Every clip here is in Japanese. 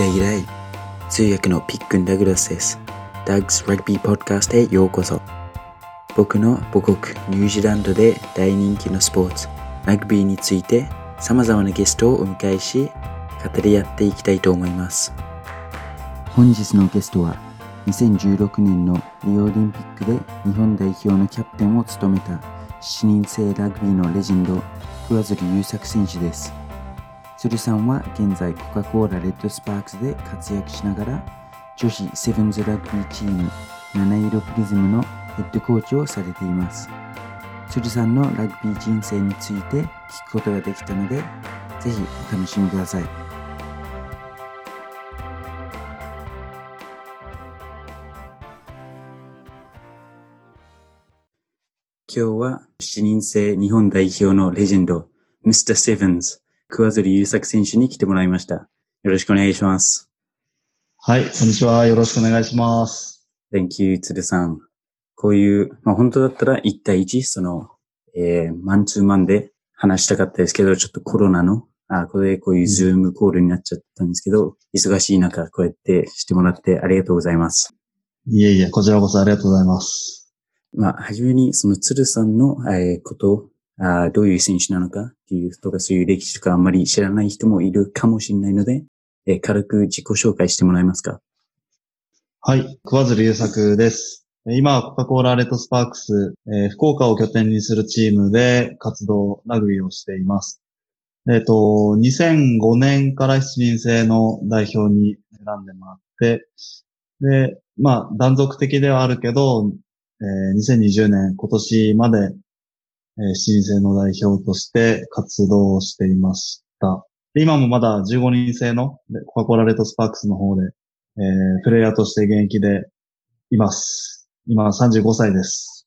ラギライ通訳のピックン・ダグラスです。ダグス・ラグビー・ポッドキャストへようこそ。僕の母国ニュージーランドで大人気のスポーツ、ラグビーについて様々なゲストをお迎えし、語り合っていきたいと思います。本日のゲストは、2016年のリオオリンピックで日本代表のキャプテンを務めた7人制ラグビーのレジェンド、桑鶴優作選手です。鶴さんは現在コカ・コーラレッドスパークスで活躍しながら女子セブンズラグビーチーム七色プリズムのヘッドコーチをされています。鶴さんのラグビー人生について聞くことができたので、ぜひお楽しみください。今日は7人制日本代表のレジェンド、Mr. Sevens、桑鶴優作選手に来てもらいました。よろしくお願いします。はい、こんにちは。よろしくお願いします。Thank you, 鶴さん。こういう、まあ本当だったら1対1、その、えー、マンツーマンで話したかったですけど、ちょっとコロナの、あこれこういうズームコールになっちゃったんですけど、忙しい中、こうやってしてもらってありがとうございます。いえいえ、こちらこそありがとうございます。まあ、はじめに、その鶴さんの、えーこと、あどういう選手なのかっていうとか、そういう歴史とかあんまり知らない人もいるかもしれないので、えー軽く自己紹介してもらえますか？はい、桑鶴優作です。今はコカ・コーラレッドスパークス、えー福岡を拠点にするチームで活動、ラグビーをしています。えっ、と、2005年から7人制の代表に選んでもらって、で、まあ、断続的ではあるけど、えー2020年、今年まで、えー7人制の代表として活動をしていました。今もまだ15人制のコカ・コラレッドスパークスの方で、えープレイヤーとして現役でいます。今35歳です。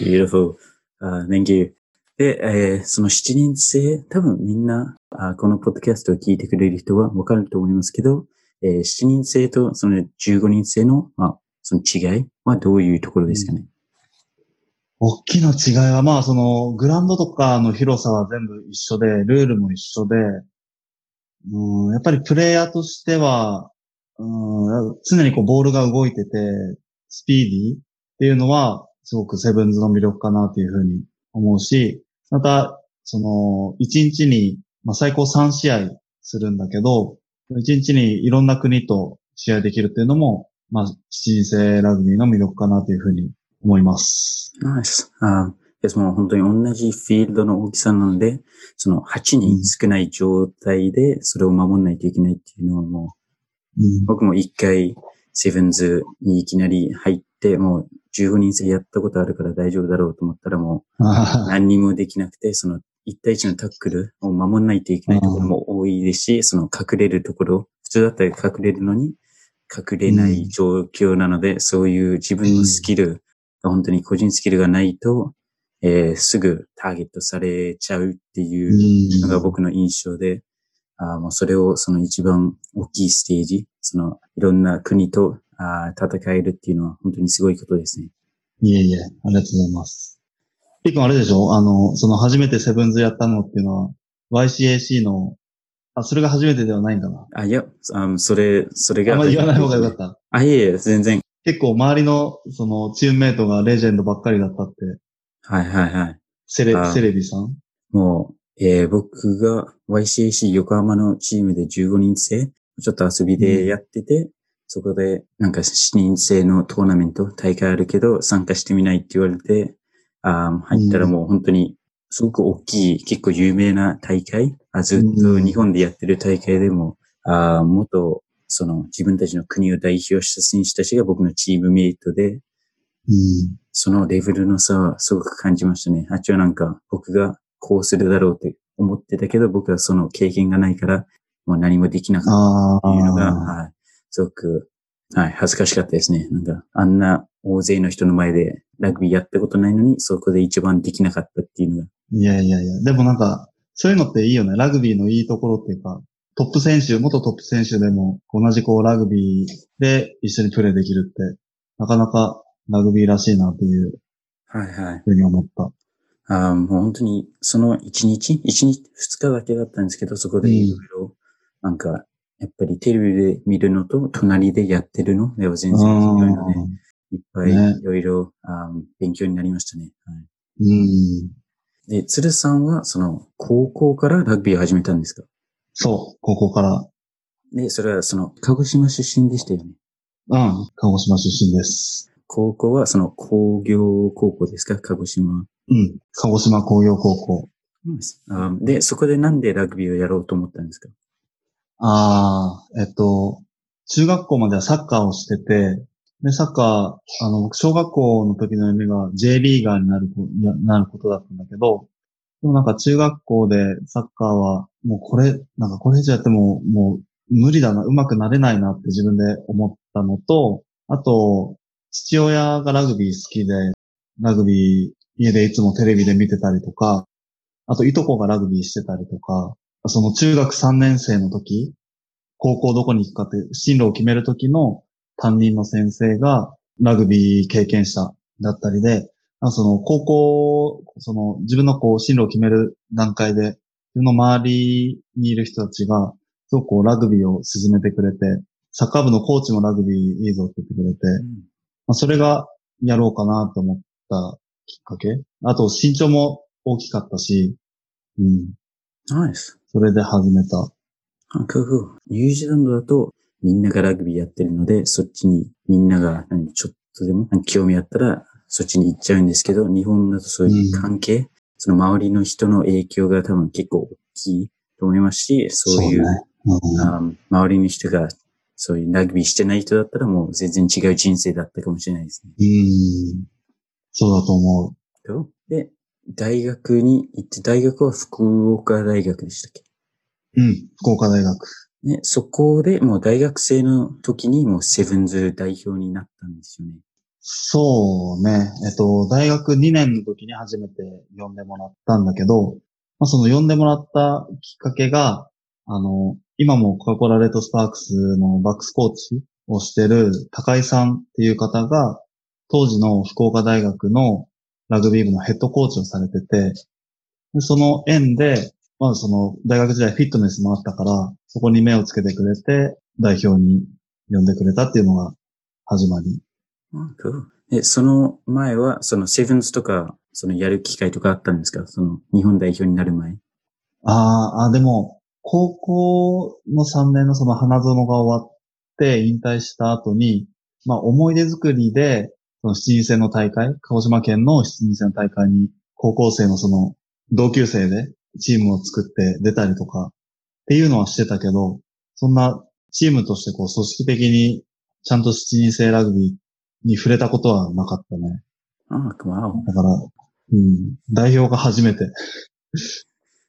Beautiful. Uh, thank you. で、えーその7人制、多分みんな、あこのポッドキャストを聞いてくれる人はわかると思いますけど、えー7人制とその15人制の、まあ、その違いはどういうところですかね？大きな違いは、まあ、その、グラウンドとかの広さは全部一緒で、ルールも一緒で、うん、やっぱりプレイヤーとしては、うん、常にこうボールが動いてて、スピーディーっていうのは、すごくセブンズの魅力かなというふうに思うし、また、その、1日に、まあ、最高3試合するんだけど、1日にいろんな国と試合できるっていうのも、まあ、7人制ラグビーの魅力かなというふうに思います。ナイス。あですもう本当に同じフィールドの大きさなので、その8人少ない状態でそれを守んないといけないっていうのはもう、うん僕も一回セブンズにいきなり入って、もう15人制やったことあるから大丈夫だろうと思ったらもうあ何にもできなくて、その1対1のタックルを守んないといけないところも多いですし、その隠れるところ、普通だったら隠れるのに隠れない状況なので、そういう自分のスキルが本当に個人スキルがないと、えーすぐターゲットされちゃうっていうのが僕の印象で、あーもうそれをその一番大きいステージ、そのいろんな国とあー戦えるっていうのは本当にすごいことですね。いえいえ、ありがとうございます。ピー君あれでしょ？あの、その初めてセブンズやったのっていうのは、YCAC の、あ、それが初めてではないんだな。あ、いや、あそれ、それが。あんまり言わない方がよかった。あ、いえいえ、全然。結構周りの、その、チームメイトがレジェンドばっかりだったって、はいはいはい。セレあ、セレビさん？もう、えー僕が YCAC 横浜のチームで15人制、ちょっと遊びでやってて、そこでなんか7人制のトーナメント、大会あるけど参加してみないって言われて、あー入ったらもう本当にすごく大きい、結構有名な大会、あずっと日本でやってる大会でも、あー元、その自分たちの国を代表した選手たちが僕のチームメイトで、うん。そのレベルの差はすごく感じましたね。あっちはなんか僕がこうするだろうって思ってたけど、僕はその経験がないから、もう何もできなかっあたっていうのが、あ。はい、すごく、はい、恥ずかしかったですね。なんか、あんな大勢の人の前でラグビーやったことないのに、そこで一番できなかったっていうのが。いやいやいや。でもなんか、そういうのっていいよね。ラグビーのいいところっていうか、トップ選手、元トップ選手でも、同じこうラグビーで一緒にプレーできるって、なかなかラグビーらしいなっていうはいはい。ふうに思った。あーもう本当に、その一日、一日、二日だけだったんですけど、そこでいろいろ、なんか、やっぱりテレビで見るのと隣でやってるの？では全然違うので、いっぱいねいろいろ、あー勉強になりましたね。はいうん。で、鶴さんは、その、高校からラグビーを始めたんですか？そう、高校から。で、それは、その、鹿児島出身でしたよね。うん。鹿児島出身です。高校は、その、工業高校ですか？鹿児島。うん。鹿児島工業高校。で、そこでなんでラグビーをやろうと思ったんですか？ああ、えっと、中学校まではサッカーをしてて、で、サッカー、あの、僕小学校の時の夢が J リーガーになるこ、いやなることだったんだけど、でもなんか中学校でサッカーは、もうこれ、なんかこれ以上やっても、もう無理だな、上手くなれないなって自分で思ったのと、あと、父親がラグビー好きで、ラグビー家でいつもテレビで見てたりとか、あといとこがラグビーしてたりとか、その中学3年生の時、高校どこに行くかって進路を決める時の担任の先生がラグビー経験者だったりで、その高校、その自分のこう進路を決める段階で、自分の周りにいる人たちが、すごくこうラグビーを進めてくれて、サッカー部のコーチもラグビーいいぞって言ってくれて、まあ、それがやろうかなと思ったきっかけ。あと身長も大きかったし、うん。ナイス。それで始めた。あ、クーニュージーランドだとみんながラグビーやってるので、そっちにみんなが何ちょっとでも何興味あったらそっちに行っちゃうんですけど、日本だとそういう関係、その周りの人の影響が多分結構大きいと思いますし、そういうね。うんあ周りの人がそういうラグビーしてない人だったらもう全然違う人生だったかもしれないですね。うん。そうだと思う。とで、大学に行って、大学は福岡大学でしたっけ？うん。福岡大学。ね、そこでもう大学生の時にもうセブンズ代表になったんですよね。そうね。えっと、大学2年の時に初めて呼んでもらったんだけど、まあ、その呼んでもらったきっかけが、あの、今もコカ・コラレッドスパークスのバックスコーチをしてる高井さんっていう方が、当時の福岡大学のラグビー部のヘッドコーチをされてて、でその縁で、まあその大学時代フィットネスもあったから、そこに目をつけてくれて、代表に呼んでくれたっていうのが始まり。で、その前は、そのセブンズとか、そのやる機会とかあったんですか？その日本代表になる前。ああ、でも、高校の3年のその花園が終わって引退した後に、まあ思い出作りで、その7人制の大会、鹿児島県の7人制の大会に高校生のその同級生でチームを作って出たりとかっていうのはしてたけど、そんなチームとしてこう組織的にちゃんと7人制ラグビーに触れたことはなかったね。ああ、わお。だから、うん、代表が初めて。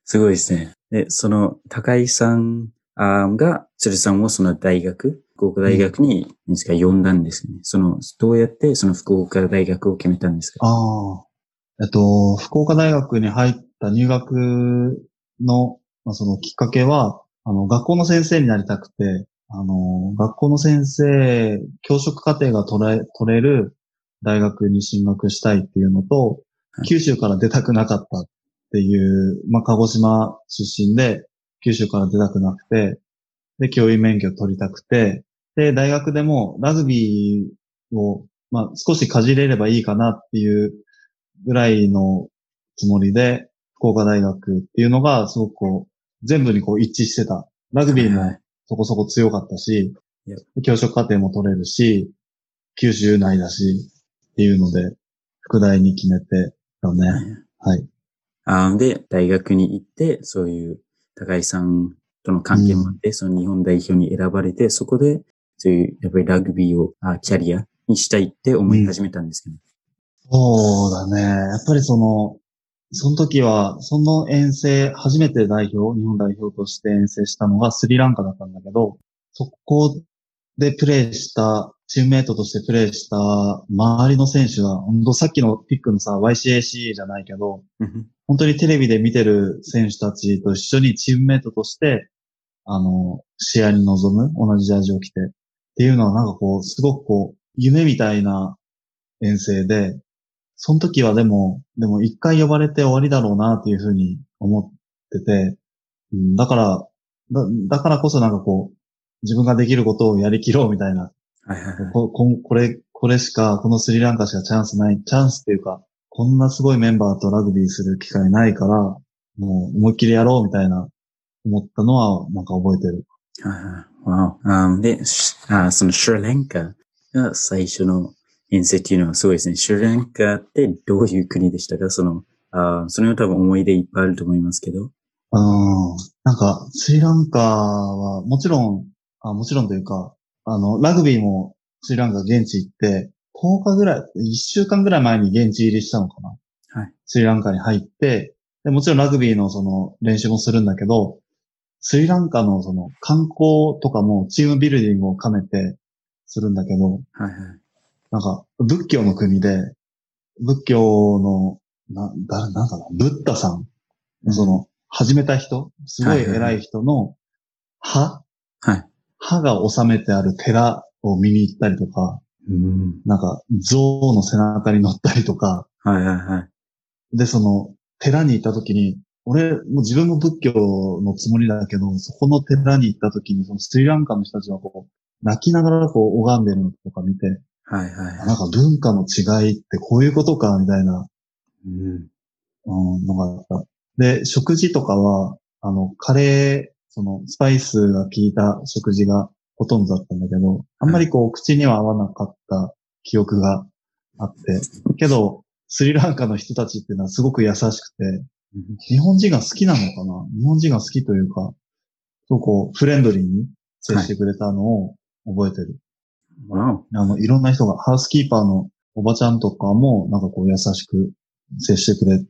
すごいですね。で、その高井さんが、鶴さんをその大学、福岡大学に、何ですか、呼んだんですよね。その、どうやってその福岡大学を決めたんですか？ああ。えっと、福岡大学に入った入学の、まあ、そのきっかけは、あの、学校の先生になりたくて、あの、学校の先生、教職課程が取れ、取れる大学に進学したいっていうのと、はい九州から出たくなかったっていう、まあ、鹿児島出身で、九州から出たくなくて、で、教員免許取りたくて、で、大学でもラグビーを、まあ、少しかじれればいいかなっていうぐらいのつもりで、福岡大学っていうのがすごくこう、全部にこう一致してた。ラグビーもはいそこそこ強かったし教職課程も取れるし、九州内だし、っていうので、副大に決めてたね。はい。あーで、大学に行って、そういう高井さんとの関係もあって、その日本代表に選ばれて、そこで、そういう、やっぱりラグビーを、あキャリアにしたいって思い始めたんですけど、そうだね。やっぱりその、その時は、その遠征、初めて代表、日本代表として遠征したのがスリランカだったんだけど、そこでプレーした、チームメイトとしてプレーした周りの選手が、本当さっきのピックのさ、YCAC じゃないけど、うん本当にテレビで見てる選手たちと一緒にチームメイトとして、あの、試合に臨む、同じジャージを着て。っていうのはなんかこう、すごくこう、夢みたいな遠征で、その時はでも、でも一回呼ばれて終わりだろうなっていうふうに思ってて、うんだから、だだからこそなんかこう、自分ができることをやりきろうみたいな。はいはいはい。こここれ、これしか、このスリランカしかチャンスない、チャンスっていうか、こんなすごいメンバーとラグビーする機会ないから、もう思いっきりやろうみたいな、思ったのは、なんか覚えてる。はいはい。わお。あで、しあそのシュラレンカが最初の遠征っていうのはすごいですね。シュラレンカってどういう国でしたか？その、あそれは多分思い出いっぱいあると思いますけど。うん。なんか、スリランカは、もちろん、あもちろんというか、あの、ラグビーもスリランカ現地行って、10日ぐらい、1週間ぐらい前に現地入りしたのかな？はい。スリランカに入って、でもちろんラグビーのその練習もするんだけど、スリランカのその観光とかもチームビルディングを兼ねてするんだけど、はいはい。なんか仏教の国で、仏教の、な、だ、なんかな、ブッダさん、その、始めた人、すごい偉い人の歯、はい。歯が収めてある寺を見に行ったりとか、うん。なんか象の背中に乗ったりとか、はいはいはい。で、その、寺に行った時に、俺、もう自分も仏教のつもりだけど、そこの寺に行った時に、そのスリランカの人たちがこう、泣きながらこう拝んでるのとか見て、はいはいはなんか文化の違いってこういうことか、みたいな、い。うん。うん、のがあった。で、食事とかは、あの、カレー、その、スパイスが効いた食事がほとんどだったんだけど、あんまりこう、口には合わなかった記憶があって、けど、スリランカの人たちっていうのはすごく優しくて、日本人が好きなのかな？日本人が好きというか、そうこう、フレンドリーに接してくれたのを覚えてる。あの、いろんな人が、ハウスキーパーのおばちゃんとかも、なんかこう優しく接してくれ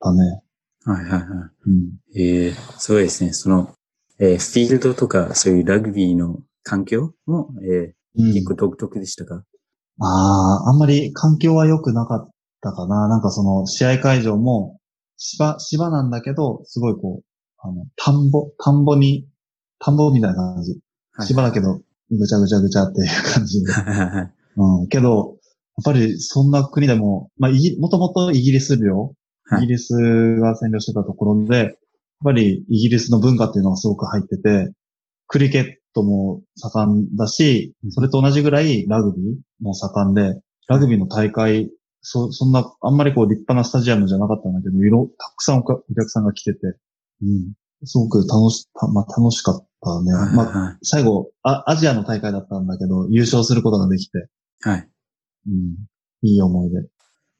たね。はいはいはい。うん。ええすごいですね。その、えーフィールドとか、そういうラグビーの環境も、えーうん結構独特でしたか、ああ、あんまり環境は良くなかったかな。なんかその試合会場も芝、芝なんだけど、すごいこう、あの、田んぼ、田んぼに、田んぼみたいな感じ。はい芝だけど、ぐちゃぐちゃぐちゃっていう感じで。うん。けど、やっぱりそんな国でも、まあ、もともとイギリス領、はいイギリスが占領してたところで、やっぱりイギリスの文化っていうのがすごく入ってて、クリケットも盛んだしうん、それと同じぐらいラグビーも盛んで、ラグビーの大会、そ、そんな、あんまりこう立派なスタジアムじゃなかったんだけど、いろ、たくさんお客さんが来てて、うん。すごく楽し、たまあ、楽しかったね。はいまあ、は最後あ、アジアの大会だったんだけど、優勝することができて、い。はい。うん。いい思い出。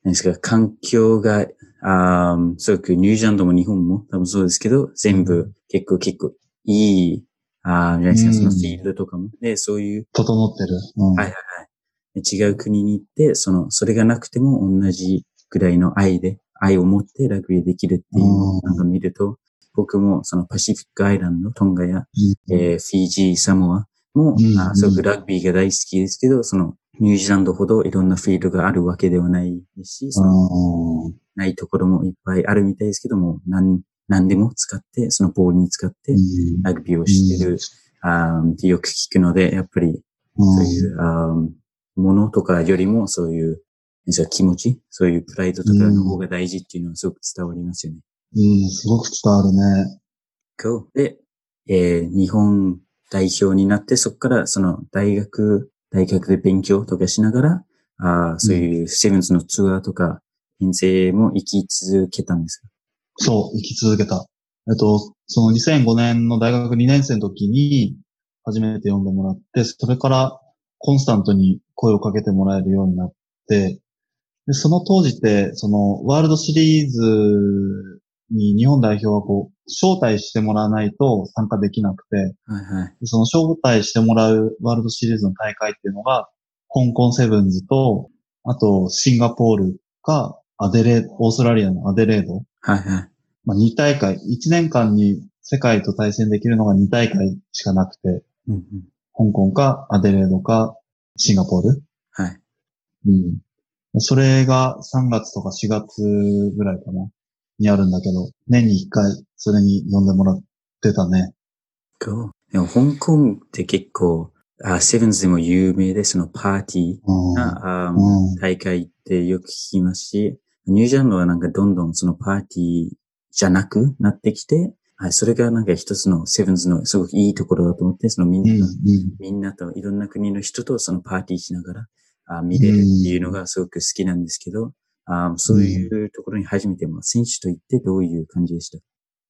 何ですか、環境が、あーすごくニュージーランドも日本も？多分そうですけど、全部結構結構いい、あーじゃないですか、うんそのフィールドとかも。で、そういう整ってる。うん。はい違う国に行って、その、それがなくても同じぐらいの愛で、愛を持ってラグビーできるっていうのをなんか見ると、僕もそのパシフィックアイランド、トンガや、うん。えーフィジー、サモアも、うん。あーすごくラグビーが大好きですけど、その、ニュージーランドほどいろんなフィールドがあるわけではないですし、そのうん。ないところもいっぱいあるみたいですけども、何、何でも使って、そのボールに使って、ラグビーをしてる、あーってよく聞くので、やっぱり、そういう、あーものとかよりも、そういう、気持ち、そういうプライドとかの方が大事っていうのはすごく伝わりますよね。うん、すごく伝わるね。Cool. で、えー日本代表になって、そこからその大学、大学で勉強とかしながら、あーそういうセブンズのツアーとか、遠征も行き続けたんですか？そう、生き続けた。えっと、その2005年の大学2年生の時に初めて読んでもらって、それからコンスタントに声をかけてもらえるようになって、でその当時って、そのワールドシリーズに日本代表はこう、招待してもらわないと参加できなくて、はいはい。でその招待してもらうワールドシリーズの大会っていうのが、香港セブンズと、あとシンガポールか、アデレード、オーストラリアのアデレード。はいはい。まあ、2大会、1年間に世界と対戦できるのが2大会しかなくて、うんうん、香港かアデレードかシンガポール。はい。うん。それが3月とか4月ぐらいかな、にあるんだけど、年に1回それに呼んでもらってたね。Cool. でも香港って結構、あセブンズでも有名で、そのパーティーうん。な、あうん。大会ってよく聞きますし、ニュージーランドはなんかどんどんそのパーティーじゃなくなってきて、はい、それがなんか一つのセブンズのすごくいいところだと思って、そのみんな、うん、うん。みんなといろんな国の人とそのパーティーしながらあ見れるっていうのがすごく好きなんですけど、あそういうところに初めて、まあ、選手と行ってどういう感じでした？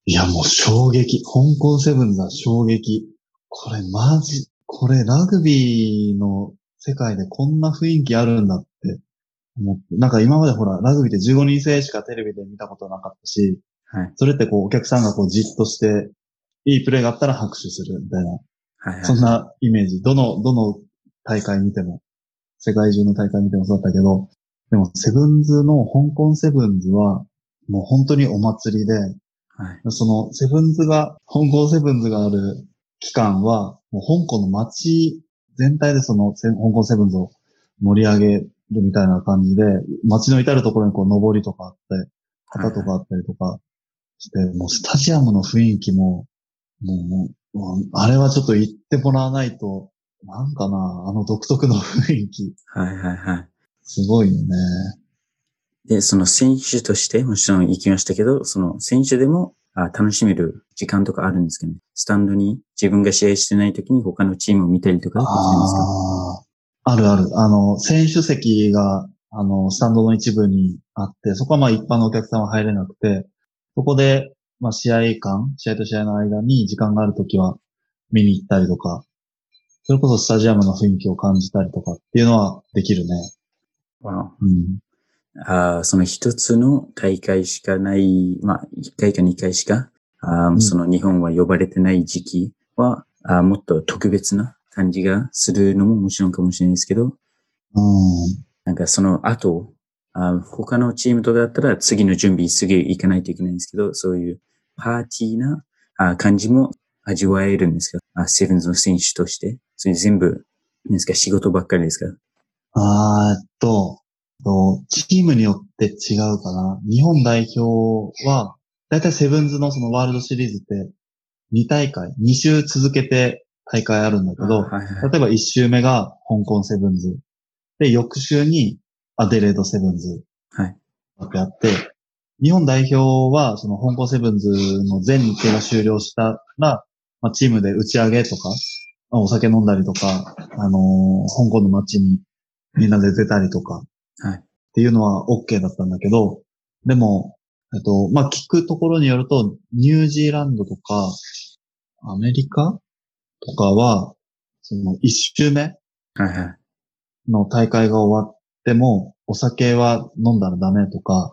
いや、もう衝撃。香港セブンズは衝撃。これマジ、これラグビーの世界でこんな雰囲気あるんだって思って。なんか今までほら、ラグビーって15人制しかテレビで見たことなかったし、はい。それってこうお客さんがこうじっとして、いいプレーがあったら拍手するみたいな、はいはい。そんなイメージ。どの、どの大会見ても、世界中の大会見てもそうだったけど、でもセブンズの香港セブンズは、もう本当にお祭りで、はい。そのセブンズが、香港セブンズがある期間は、もう香港の街全体でそのせ香港セブンズを盛り上げるみたいな感じで、街の至るところにこう上りとかあって、旗とかあったりとかして、もうスタジアムの雰囲気も、もうあれはちょっと行ってもらわないと、なんかな、あの独特の雰囲気、はいはいはい。すごいよね。で、その選手としてもちろん行きましたけど、その選手でもあ楽しめる時間とかあるんですかね。スタンドに自分が試合してない時に他のチームを見たりとかできるんですか？あるある。あの、選手席が、あの、スタンドの一部にあって、そこはまあ一般のお客さんは入れなくて、そこで、まあ試合間、試合と試合の間に時間があるときは見に行ったりとか、それこそスタジアムの雰囲気を感じたりとかっていうのはできるね。わうん。ああその一つの大会しかない、まあ一回か二回しか、あーんその日本は呼ばれてない時期は、あーもっと特別な感じがするのももちろんかもしれないですけど、うん。なんかその後、あ他のチームとかだったら次の準備すぐ行かないといけないんですけど、そういうパーティーなあ感じも味わえるんですか？あセブンズの選手として。それ全部、ですか？仕事ばっかりですか？あーえっと、とチームによって違うかな。日本代表は、だいたいセブンズのそのワールドシリーズって2大会、2週続けて大会あるんだけど、はいはい。例えば1週目が香港セブンズ。で、翌週にアデレードセブンズはい。ってあって、日本代表はその香港セブンズの全日程が終了したら、まあ、チームで打ち上げとか、まあお酒飲んだりとか、あのー香港の街にみんなで出たりとか、はい。っていうのは OK だったんだけど、でも、えっと、まあ、聞くところによると、ニュージーランドとか、アメリカとかは、その一周目はいはい。の大会が終わっても、お酒は飲んだらダメとか、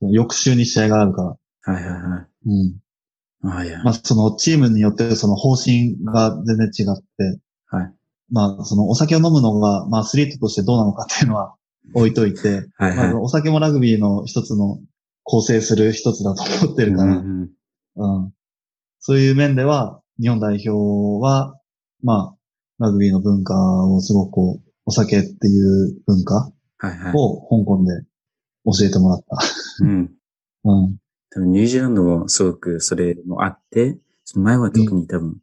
翌週に試合があるから。はいはいはい。うん。ああ、いや。まあ、そのチームによってその方針が全然違って、はい。まあ、そのお酒を飲むのが、まあ、アスリートとしてどうなのかっていうのは置いといて、はいはい。まあ、お酒もラグビーの一つの構成する一つだと思ってるから、うんうんそういう面では、日本代表は、まあ、ラグビーの文化をすごくこう、お酒っていう文化。を香港で教えてもらった。うん。うん。多分ニュージーランドもすごくそれもあって、その前は特に多分、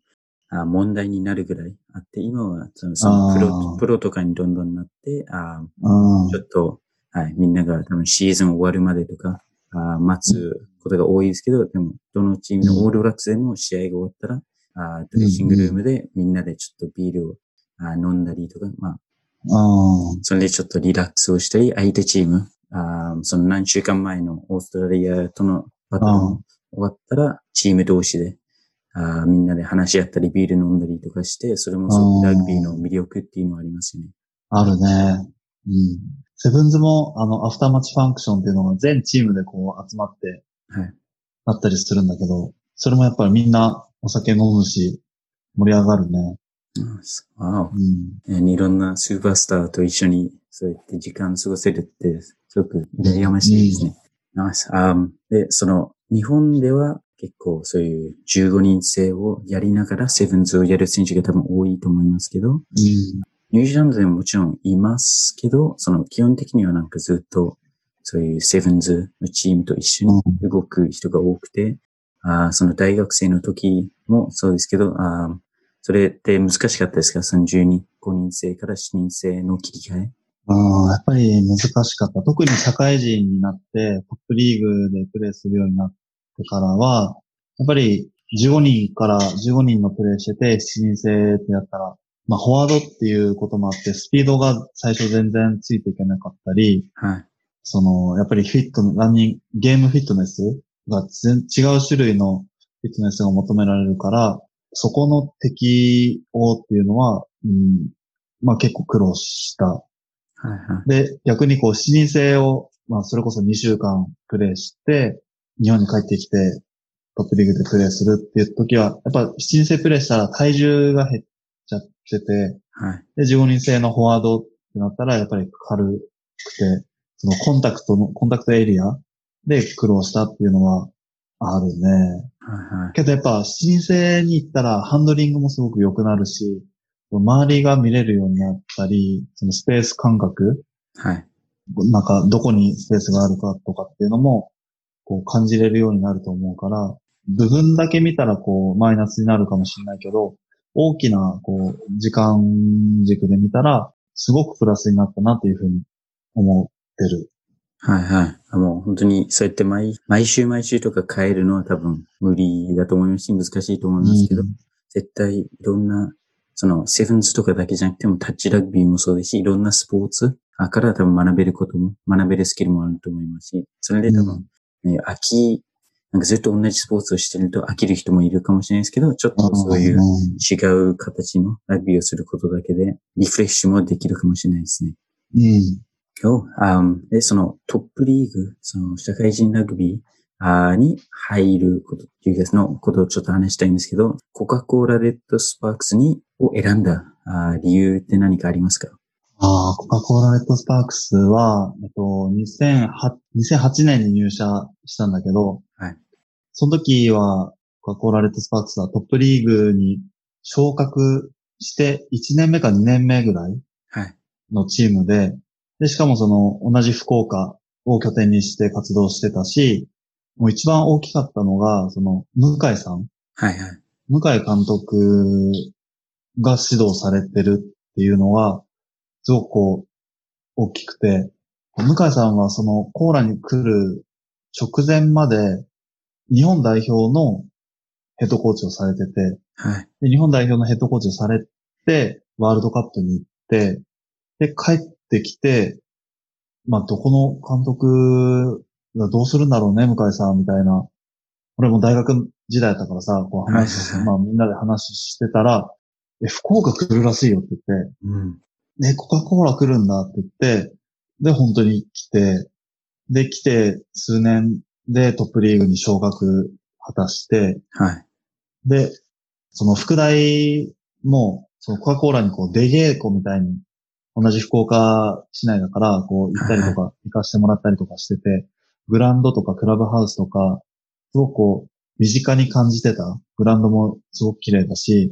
あ問題になるぐらいあって、今はそのそのプあロー。プロとかにどんどんなって、あうんちょっと、はい、みんなが多分シーズン終わるまでとか、あ待つことが多いですけど、でも、どのチームのオールブラックスでも試合が終わったら、あドレッシングルームでみんなでちょっとビールをあ飲んだりとか、まあ、うん。それでちょっとリラックスをしたり、相手チーム、あーその何週間前のオーストラリアとのバトルうん。も終わったら、チーム同士で、あーみんなで話し合ったり、ビール飲んだりとかして、それもすごくラグビーの魅力っていうのはありますよね。あるね。うん。セブンズも、あの、アフターマッチファンクションっていうのが全チームでこう集まってはい。あったりするんだけど、それもやっぱりみんなお酒飲むし、盛り上がるね。うんすわおうん。えーいろんなスーパースターと一緒にそうやって時間過ごせるって、すごく羨ましいですね。ナイスで、その、日本では結構そういう15人制をやりながらセブンズをやる選手が多分多いと思いますけど、うん。ニュージーランドでももちろんいますけど、その基本的にはなんかずっとそういうセブンズのチームと一緒に動く人が多くて、あーその大学生の時もそうですけど、あーそれって難しかったですか？その12、5人制から7人制の切り替えうん、やっぱり難しかった。特に社会人になって、トップリーグでプレーするようになってからは、やっぱり15人から15人のプレイしてて7人制ってやったら、まあフォワードっていうこともあって、スピードが最初全然ついていけなかったり、はい。その、やっぱりフィットの、ランニング、ゲームフィットネスが全違う種類のフィットネスが求められるから、そこの適応っていうのは、うん、まあ結構苦労した。はいはい。で、逆にこう、7人制を、まあそれこそ2週間プレイして、日本に帰ってきて、トップリーグでプレイするっていう時は、やっぱ7人制プレイしたら体重が減っちゃってて、はい。で、15人制のフォワードってなったら、やっぱり軽くて、そのコンタクトの、コンタクトエリアで苦労したっていうのはあるね。はいはい。けどやっぱ、7人制に行ったらハンドリングもすごく良くなるし、周りが見れるようになったり、そのスペース感覚、はい。なんかどこにスペースがあるかとかっていうのも、こう感じれるようになると思うから、部分だけ見たらこうマイナスになるかもしれないけど、大きなこう時間軸で見たら、すごくプラスになったなっていうふうに思ってる。はいはい。もう本当にそうやって毎毎週毎週とか変えるのは多分無理だと思いますし、難しいと思いますけど、うん絶対いろんな、そのセブンズとかだけじゃなくてもタッチラグビーもそうですし、いろんなスポーツから多分学べることも、学べるスキルもあると思いますし、それで多分、ね、飽き、なんかずっと同じスポーツをしてると飽きる人もいるかもしれないですけど、ちょっとそういう違う形のラグビーをすることだけでリフレッシュもできるかもしれないですね。うん。今日、あーで、そのトップリーグ、その社会人ラグビーに入ることっていうやつのことをちょっと話したいんですけど、コカ・コーラレッドスパークスに、を選んだ理由って何かありますか？ああ、コカ・コーラレッドスパークスは、えっと、2008, 2008年に入社したんだけど、はい。その時は、コカ・コーラレッドスパークスはトップリーグに昇格して1年目か2年目ぐらいはい。のチームで、で、しかもその同じ福岡を拠点にして活動してたし、もう一番大きかったのが、その、向井さんはいはい。向井監督が指導されてるっていうのは、すごくこう、大きくて、向井さんはそのコーラに来る直前まで、日本代表のヘッドコーチをされてて、はい。で日本代表のヘッドコーチをされて、ワールドカップに行って、で、帰ってきて、まあ、どこの監督がどうするんだろうね、向井さん、みたいな。俺も大学時代だったからさ、こう話し、はいはいまあみんなで話してたら、え、福岡来るらしいよって言って、うん。ね、コカ・コーラ来るんだって言って、で、本当に来て、で、来て数年でトップリーグに昇格果たして、はい。で、その副大も、そのコカ・コーラにこう出稽古みたいに、同じ福岡市内だから、こう行ったりとか、行かしてもらったりとかしてて、グラウンドとかクラブハウスとか、すごくこう、身近に感じてた。グラウンドもすごく綺麗だし、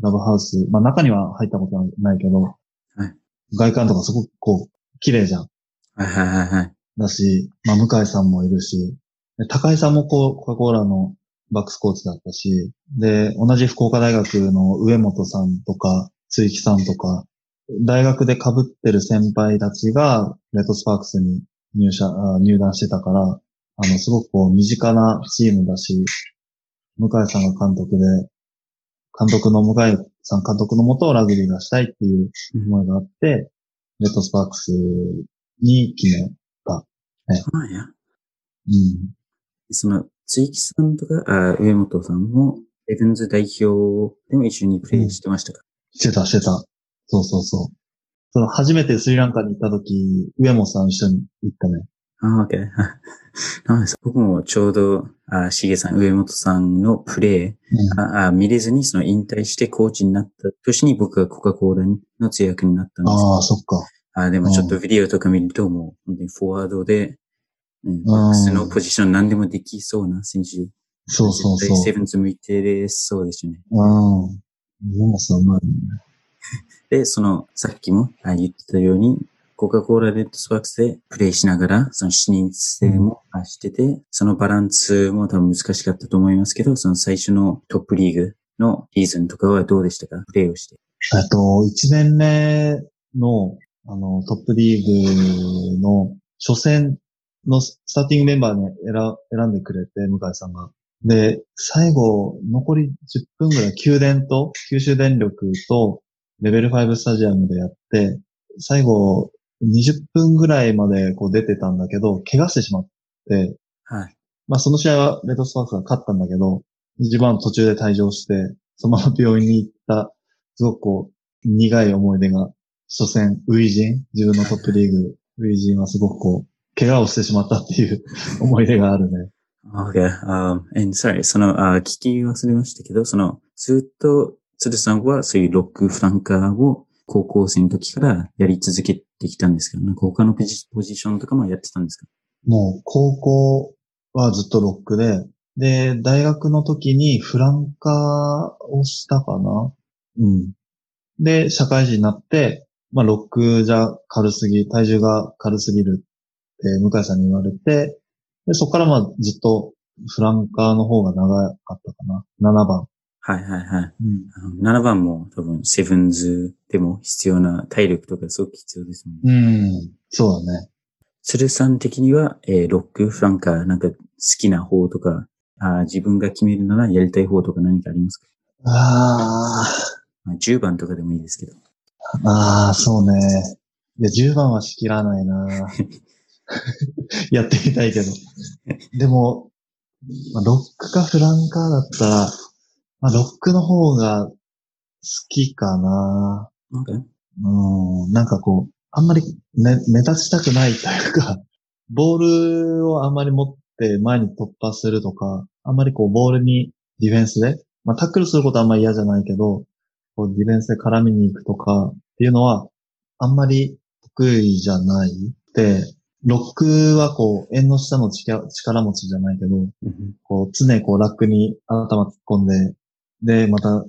クラブハウス、まあ中には入ったことはないけど、はい外観とかすごくこう、綺麗じゃん。はいはいはいはい。だし、まあ、向井さんもいるし、で高井さんもこう、コカ・コーラのバックスコーチだったし、で、同じ福岡大学の上本さんとか、鈴木さんとか、大学で被ってる先輩たちが、レッドスパークスに入社、あ入団してたから、あの、すごくこう、身近なチームだし、向井さんが監督で、監督の向井さん監督のもとラグビーがしたいっていう思いがあって、レッドスパークスに決めそうなんや。うん。その、つ木さんとか、あ上本さんも、エブンズ代表でも一緒にプレイしてましたか、してた、してた。そうそうそう。その、初めてスリランカに行った時、上本さん一緒に行ったね。ああ、OK なんです。僕もちょうど、あしげさん、上本さんのプレイ、うん。ああ見れずに、その引退してコーチになった年に僕がコカ・コーラの通訳になったんですああ、そっか。あでもちょっとビデオとか見るともう本当にフォワードで、うん、バックスのポジション何でもできそうな選手。そうそうそうセブンズ向いてれそうですよね。うん。上本さんうまいね。で、その、さっきもあ言ってたように、コカ・コーラレッドスパークスでプレイしながら、その視認性もあしてて、そのバランスも多分難しかったと思いますけど、その最初のトップリーグのシーズンとかはどうでしたかプレイをして。えっと、1年目の、あの、トップリーグの初戦のスターティングメンバーに選選んでくれて、向井さんが。で、最後、残り10分ぐらい、宮殿と、九州電力と、レベル5スタジアムでやって、最後、20分ぐらいまでこう出てたんだけど、怪我してしまって、はい。まあその試合はレッドスパークスが勝ったんだけど、自分は途中で退場して、そのまま病院に行った、すごくこう、苦い思い出が、初戦、ウィジン、自分のトップリーグ、ウィジンはすごくこう、怪我をしてしまったっていう 思い出があるね。Okay. Um, and sorry, その、あ聞き忘れましたけど、その、ずっと、鶴さんはそういうロックフランカーを高校生の時からやり続けてきたんですけど、なんか他のポジポジションとかもやってたんですか？もう、高校はずっとロックで、で、大学の時にフランカーをしたかな？うん。で、社会人になって、まあ、ロックじゃ軽すぎ、体重が軽すぎるって、向井さんに言われて、で、そこからまあ、ずっとフランカーの方が長かったかな？7番。はいはいはい。うん。あの7番も多分セブンズでも必要な体力とかすごく必要ですもんね。うん。そうだね。鶴さん的には、えーロックフランカーなんか好きな方とか、あー自分が決めるならやりたい方とか何かありますか、あまあ、?10 番とかでもいいですけど。あ、ああ、そうね。いや、10番は仕切らないな やってみたいけど。でも、まあ、ロックかフランカーだったら、まあ、ロックの方が好きかな Okay. うん、なんかこう、あんまり、ね、目立ちたくないというか、ボールをあんまり持って前に突破するとか、あんまりこう、ボールにディフェンスで、まあ、タックルすることはあんまり嫌じゃないけど、こう、ディフェンスで絡みに行くとかっていうのは、あんまり得意じゃない。で、ロックはこう、縁の下の力力持ちじゃないけど、うんこう、常にこう、ラックに頭突っ込んで、で、また、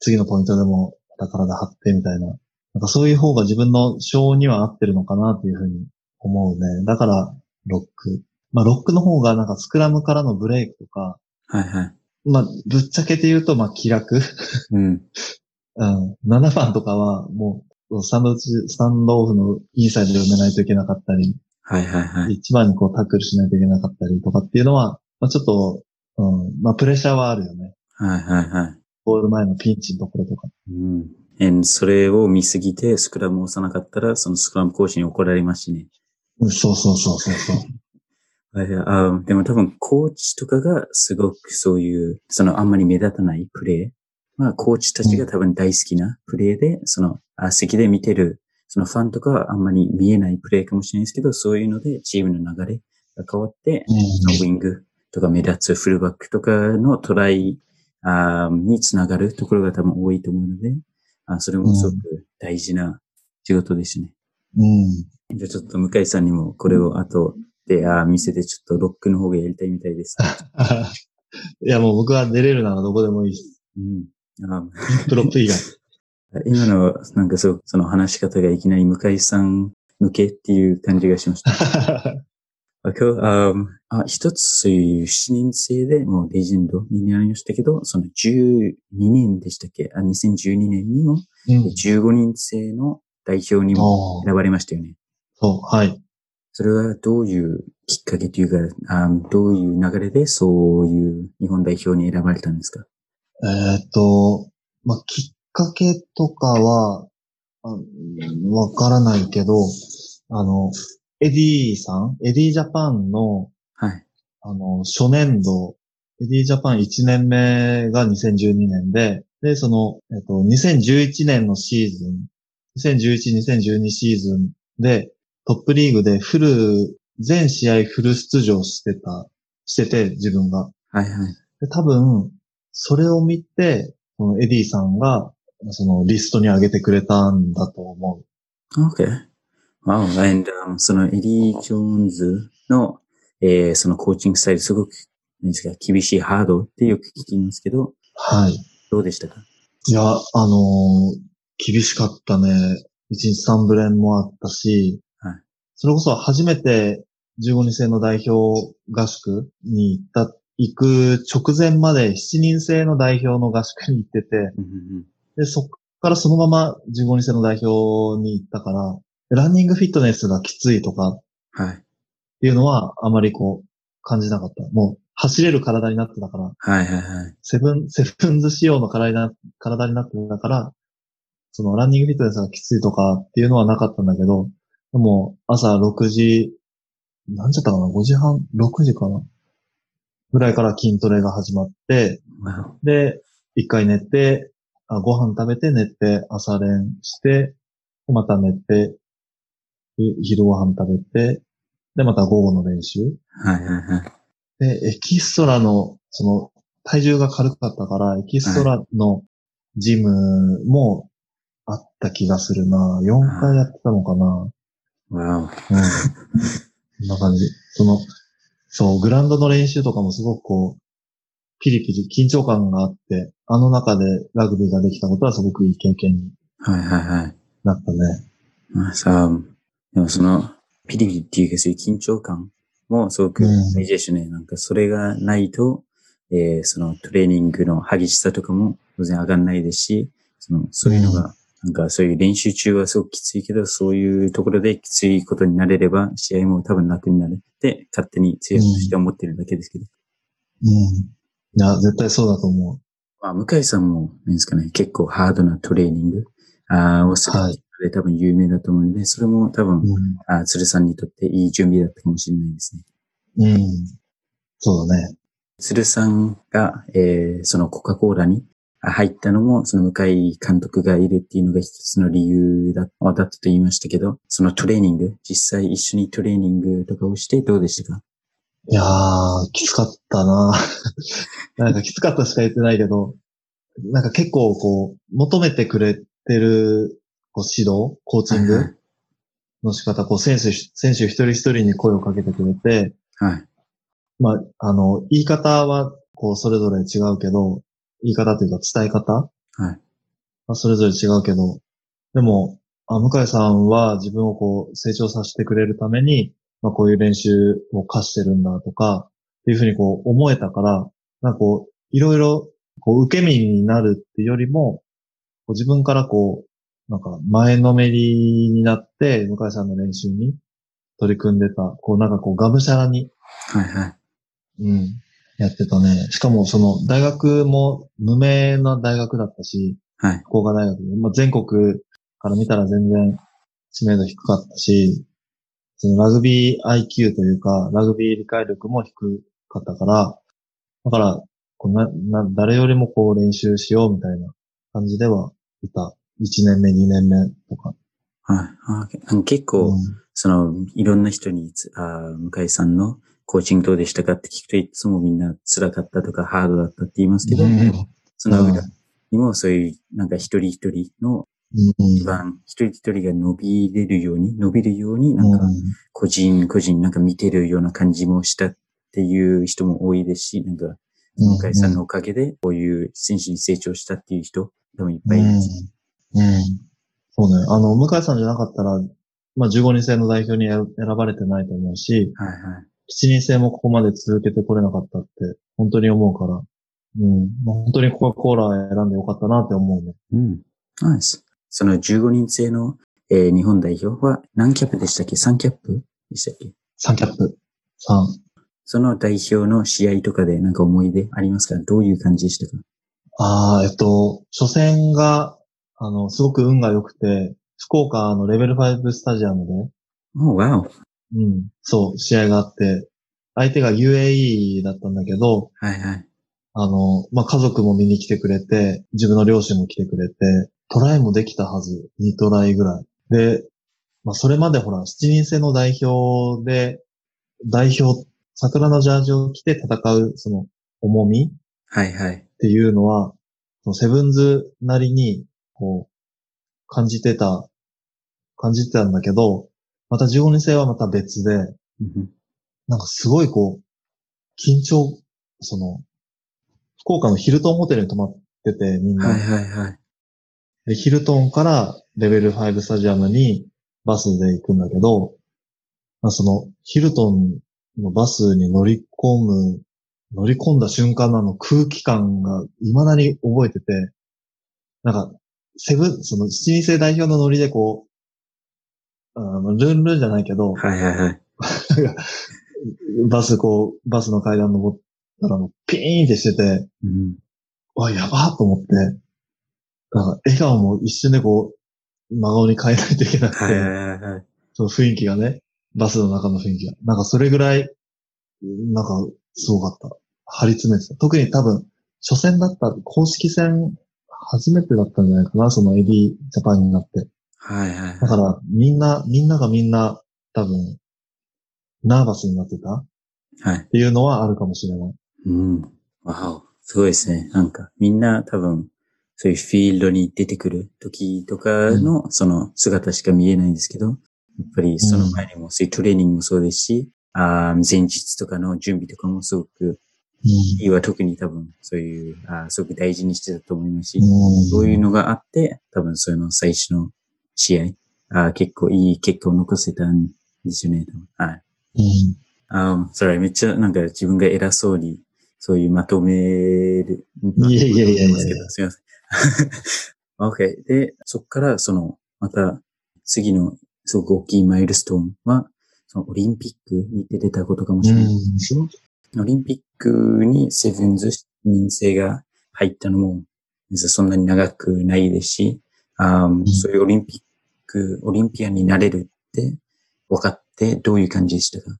次のポイントでも、また体張ってみたいな。なんかそういう方が自分の性には合ってるのかなっていうふうに思うね。だから、ロック。まあ、ロックの方がなんかスクラムからのブレイクとか、はいはい。まあ、ぶっちゃけて言うと、まあ、気楽。うん。うん。7番とかは、もう、スタンド打ち、スタンドオフのインサイドで埋めないといけなかったり、はいはいはい。一番にこうタックルしないといけなかったりとかっていうのは、まあ、ちょっと、うん、まあ、プレッシャーはあるよね。はいはいはい。ゴール前のピンチのところとか。うん。And それを見すぎてスクラムを押さなかったら、そのスクラム講師に怒られますしね。うんそうそうそうそうそう。はいあでも多分コーチとかがすごくそういう、そのあんまり目立たないプレー。まあコーチたちが多分大好きなプレーで、その、あ席で見てる、そのファンとかはあんまり見えないプレーかもしれないですけど、そういうのでチームの流れが変わって、うんウィングとか目立つフルバックとかのトライあーにつながるところが多分多いと思うので、あそれもすごく大事な仕事ですね。うん。じゃあちょっと向井さんにもこれを後であー見せてちょっとロックの方がやりたいみたいです。いや、もう僕は出れるならどこでもいいです。うん、あプロップ以外。ー 今のなんかそうその話し方がいきなり向井さん向けっていう感じがしました。あ今日あーあ一つそういう7人制でもうレジェンドになりましたけど、その12年でしたっけ？あ ?2012 年にもうん。15人制の代表にも選ばれましたよね。そう、はい。それはどういうきっかけというか、あどういう流れでそういう日本代表に選ばれたんですか？えーっと、まあ、きっかけとかは、わからないけど、あの、エディさん？エディジャパンの、はい。あの、初年度、エディジャパン1年目が2012年で、で、その、えっと、2011年のシーズン、2011、2012シーズンで、トップリーグでフル、全試合フル出場してた、してて、自分が。はいはい。で、多分、それを見て、そのエディさんが、そのリストに上げてくれたんだと思 Okay. Wow. And, um, そのエディ・ジョーンズの、えーそのコーチングスタイルすごく、何ですか、厳しいハードってよく聞きますけど、う。はい。どうでしたか？いや、あのー厳しかったね。一日三ブレンもあったし、はいそれこそ初めて15人制の代表合宿に行った、行く直前まで7人制の代表の合宿に行ってて、うんうんで、そっからそのまま15人制の代表に行ったから、ランニングフィットネスがきついとかはい。ていうのはあまりこう感じなかった。もう走れる体になってたから、はいはいはい。セブン、セブンズ仕様の体にな体になってたから、そのランニングフィットネスがきついとかっていうのはなかったんだけど、でも朝6時、なんちゃったかな ?5 時半 ?6 時かな？ぐらいから筋トレが始まって、わで、一回寝て、あご飯食べて寝て、朝練して、でまた寝て、ひ昼ご飯食べて、で、また午後の練習。おはいはいはい。で、エキストラの、その、体重が軽かったから、エキストラのジムもあった気がするな。4回やってたのかな。わお。うん。こんな感じ。その、そう、グラウンドの練習とかもすごくこう、ピリピリ、緊張感があって、あの中でラグビーができたことはすごくいい経験にはいはいはい。なったね。まあさ、でもその、ピリピリっていうかそういう緊張感もすごくうん大事ですね。なんかそれがないと、えーそのトレーニングの激しさとかも当然上がんないですし、その、そういうのが、なんかそういう練習中はすごくきついけど、そういうところできついことになれれば、試合も多分楽になるって、勝手に強いとして思ってるだけですけど。うん。いや、絶対そうだと思う。まあ、向井さんも、なんですかね、結構ハードなトレーニングあーをするはいので多分有名だと思うので、それも多分、うあー鶴さんにとっていい準備だったかもしれないですね。ん。うん。そうだね。鶴さんが、えーそのコカ・コーラにあ入ったのも、その向井監督がいるっていうのが一つの理由だだったと言いましたけど、そのトレーニング、実際一緒にトレーニングとかをしてどうでしたか？いやー、きつかったな なんかきつかったしか言ってないけど、なんか結構こう、求めてくれてるこう指導、コーチングの仕方、こう選手、選手一人一人に声をかけてくれて、はい。まあ、あの、言い方はこうそれぞれ違うけど、言い方というか伝え方はい。まあ、それぞれ違うけど、でも、あ向井さんは自分をこう成長させてくれるために、まあこういう練習を課してるんだとか、っていうふうにこう思えたから、なんかこう、いろいろこう受け身になるっていうよりも、こう自分からこう、なんか前のめりになって、向井さんの練習に取り組んでた、こうなんかこうがむしゃらにはいはい。うん。やってたね。しかもその大学も無名な大学だったし、はい。福岡大学で、まあ、全国から見たら全然知名度低かったし、そのラグビー IQ というか、ラグビー理解力も低かったから、だから、こうな、な、誰よりもこう練習しようみたいな感じではいた。1年目、2年目とか。はい。あ結構、うん。その、いろんな人につ、あー向井さんのコーチングどうでしたかって聞くといつもみんな辛かったとかハードだったって言いますけど、うん。その裏にもそういう、なんか一人一人のうん。一番、一人一人が伸びれるように、伸びるように、なんかうん。個人個人なんか見てるような感じもしたっていう人も多いですし、なんか、向井さんのおかげでこういう選手に成長したっていう人、多分いっぱいいます。あの、向井さんじゃなかったら、まあ、15人制の代表に選選ばれてないと思うし、はいはい。7人制もここまで続けてこれなかったって、本当に思うから、うん。まあ、本当にコカ・コーラ選んでよかったなって思うね。うん。ナイス。その15人制の、えー日本代表は何キャップでしたっけ ?3 キャップでしたっけ？3キャップ。3。その代表の試合とかでなんか思い出ありますか？どういう感じでしたか？ああ、えっと、初戦が、あの、すごく運が良くて、福岡のレベル5スタジアムで、おー、わお。うん、そう、試合があって、相手が UAE だったんだけど、はいはい。あの、まあ、家族も見に来てくれて、自分の両親も来てくれて、トライもできたはず。2トライぐらい。で、まあ、それまでほら、7人制の代表で、代表、桜のジャージを着て戦う、その、重みはいはい。っていうのは、そのセブンズなりに、こう、感じてた、感じてたんだけど、また15人制はまた別で、うんなんかすごいこう、緊張、その、福岡のヒルトンホテルに泊まってて、みんな。はいはいはい。で、ヒルトンからレベル5スタジアムにバスで行くんだけど、まあ、その、ヒルトンのバスに乗り込む、乗り込んだ瞬間のあの空気感が未だに覚えてて、なんか、セブン、その、七人制代表のノリでこう、あのルンルンじゃないけど、はいはいはい。バスこう、バスの階段登ったらもうピーンってしてて、うん。わ、やばーと思って、なんか笑顔も一瞬でこう、真顔に変えないといけなくて、はいはいはいはい。その雰囲気がね、バスの中の雰囲気が。なんかそれぐらい、なんかすごかった。張り詰めてた。特に多分、初戦だった、公式戦初めてだったんじゃないかな、そのエディジャパンになって。はいはいはだから、みんな、みんながみんな、多分、ナーバスになってた？はい。ていうのはあるかもしれない。うん。わお。すごいですね。なんか、みんな多分、そういうフィールドに出てくる時とかの、その姿しか見えないんですけど、やっぱりその前にも、そういうトレーニングもそうですし、あー前日とかの準備とかもすごく、いいは特に多分、そういう、あーすごく大事にしてたと思いますし、うんそういうのがあって、多分そういうの最初の試合、あー結構いい結果を残せたんですよね。はい。うんあー、それめっちゃなんか自分が偉そうに、そういうまとめる。いやいやいやいやすけどすいません。OK。で、そっからその、また次のすごく大きいマイルストーンは、そのオリンピックに出てたことかもしれないですけど、オリンピックにセブンズ人生が入ったのも、そんなに長くないですし、あーそういうオリンピック、オリンピアンになれるって分かってどういう感じでしたか？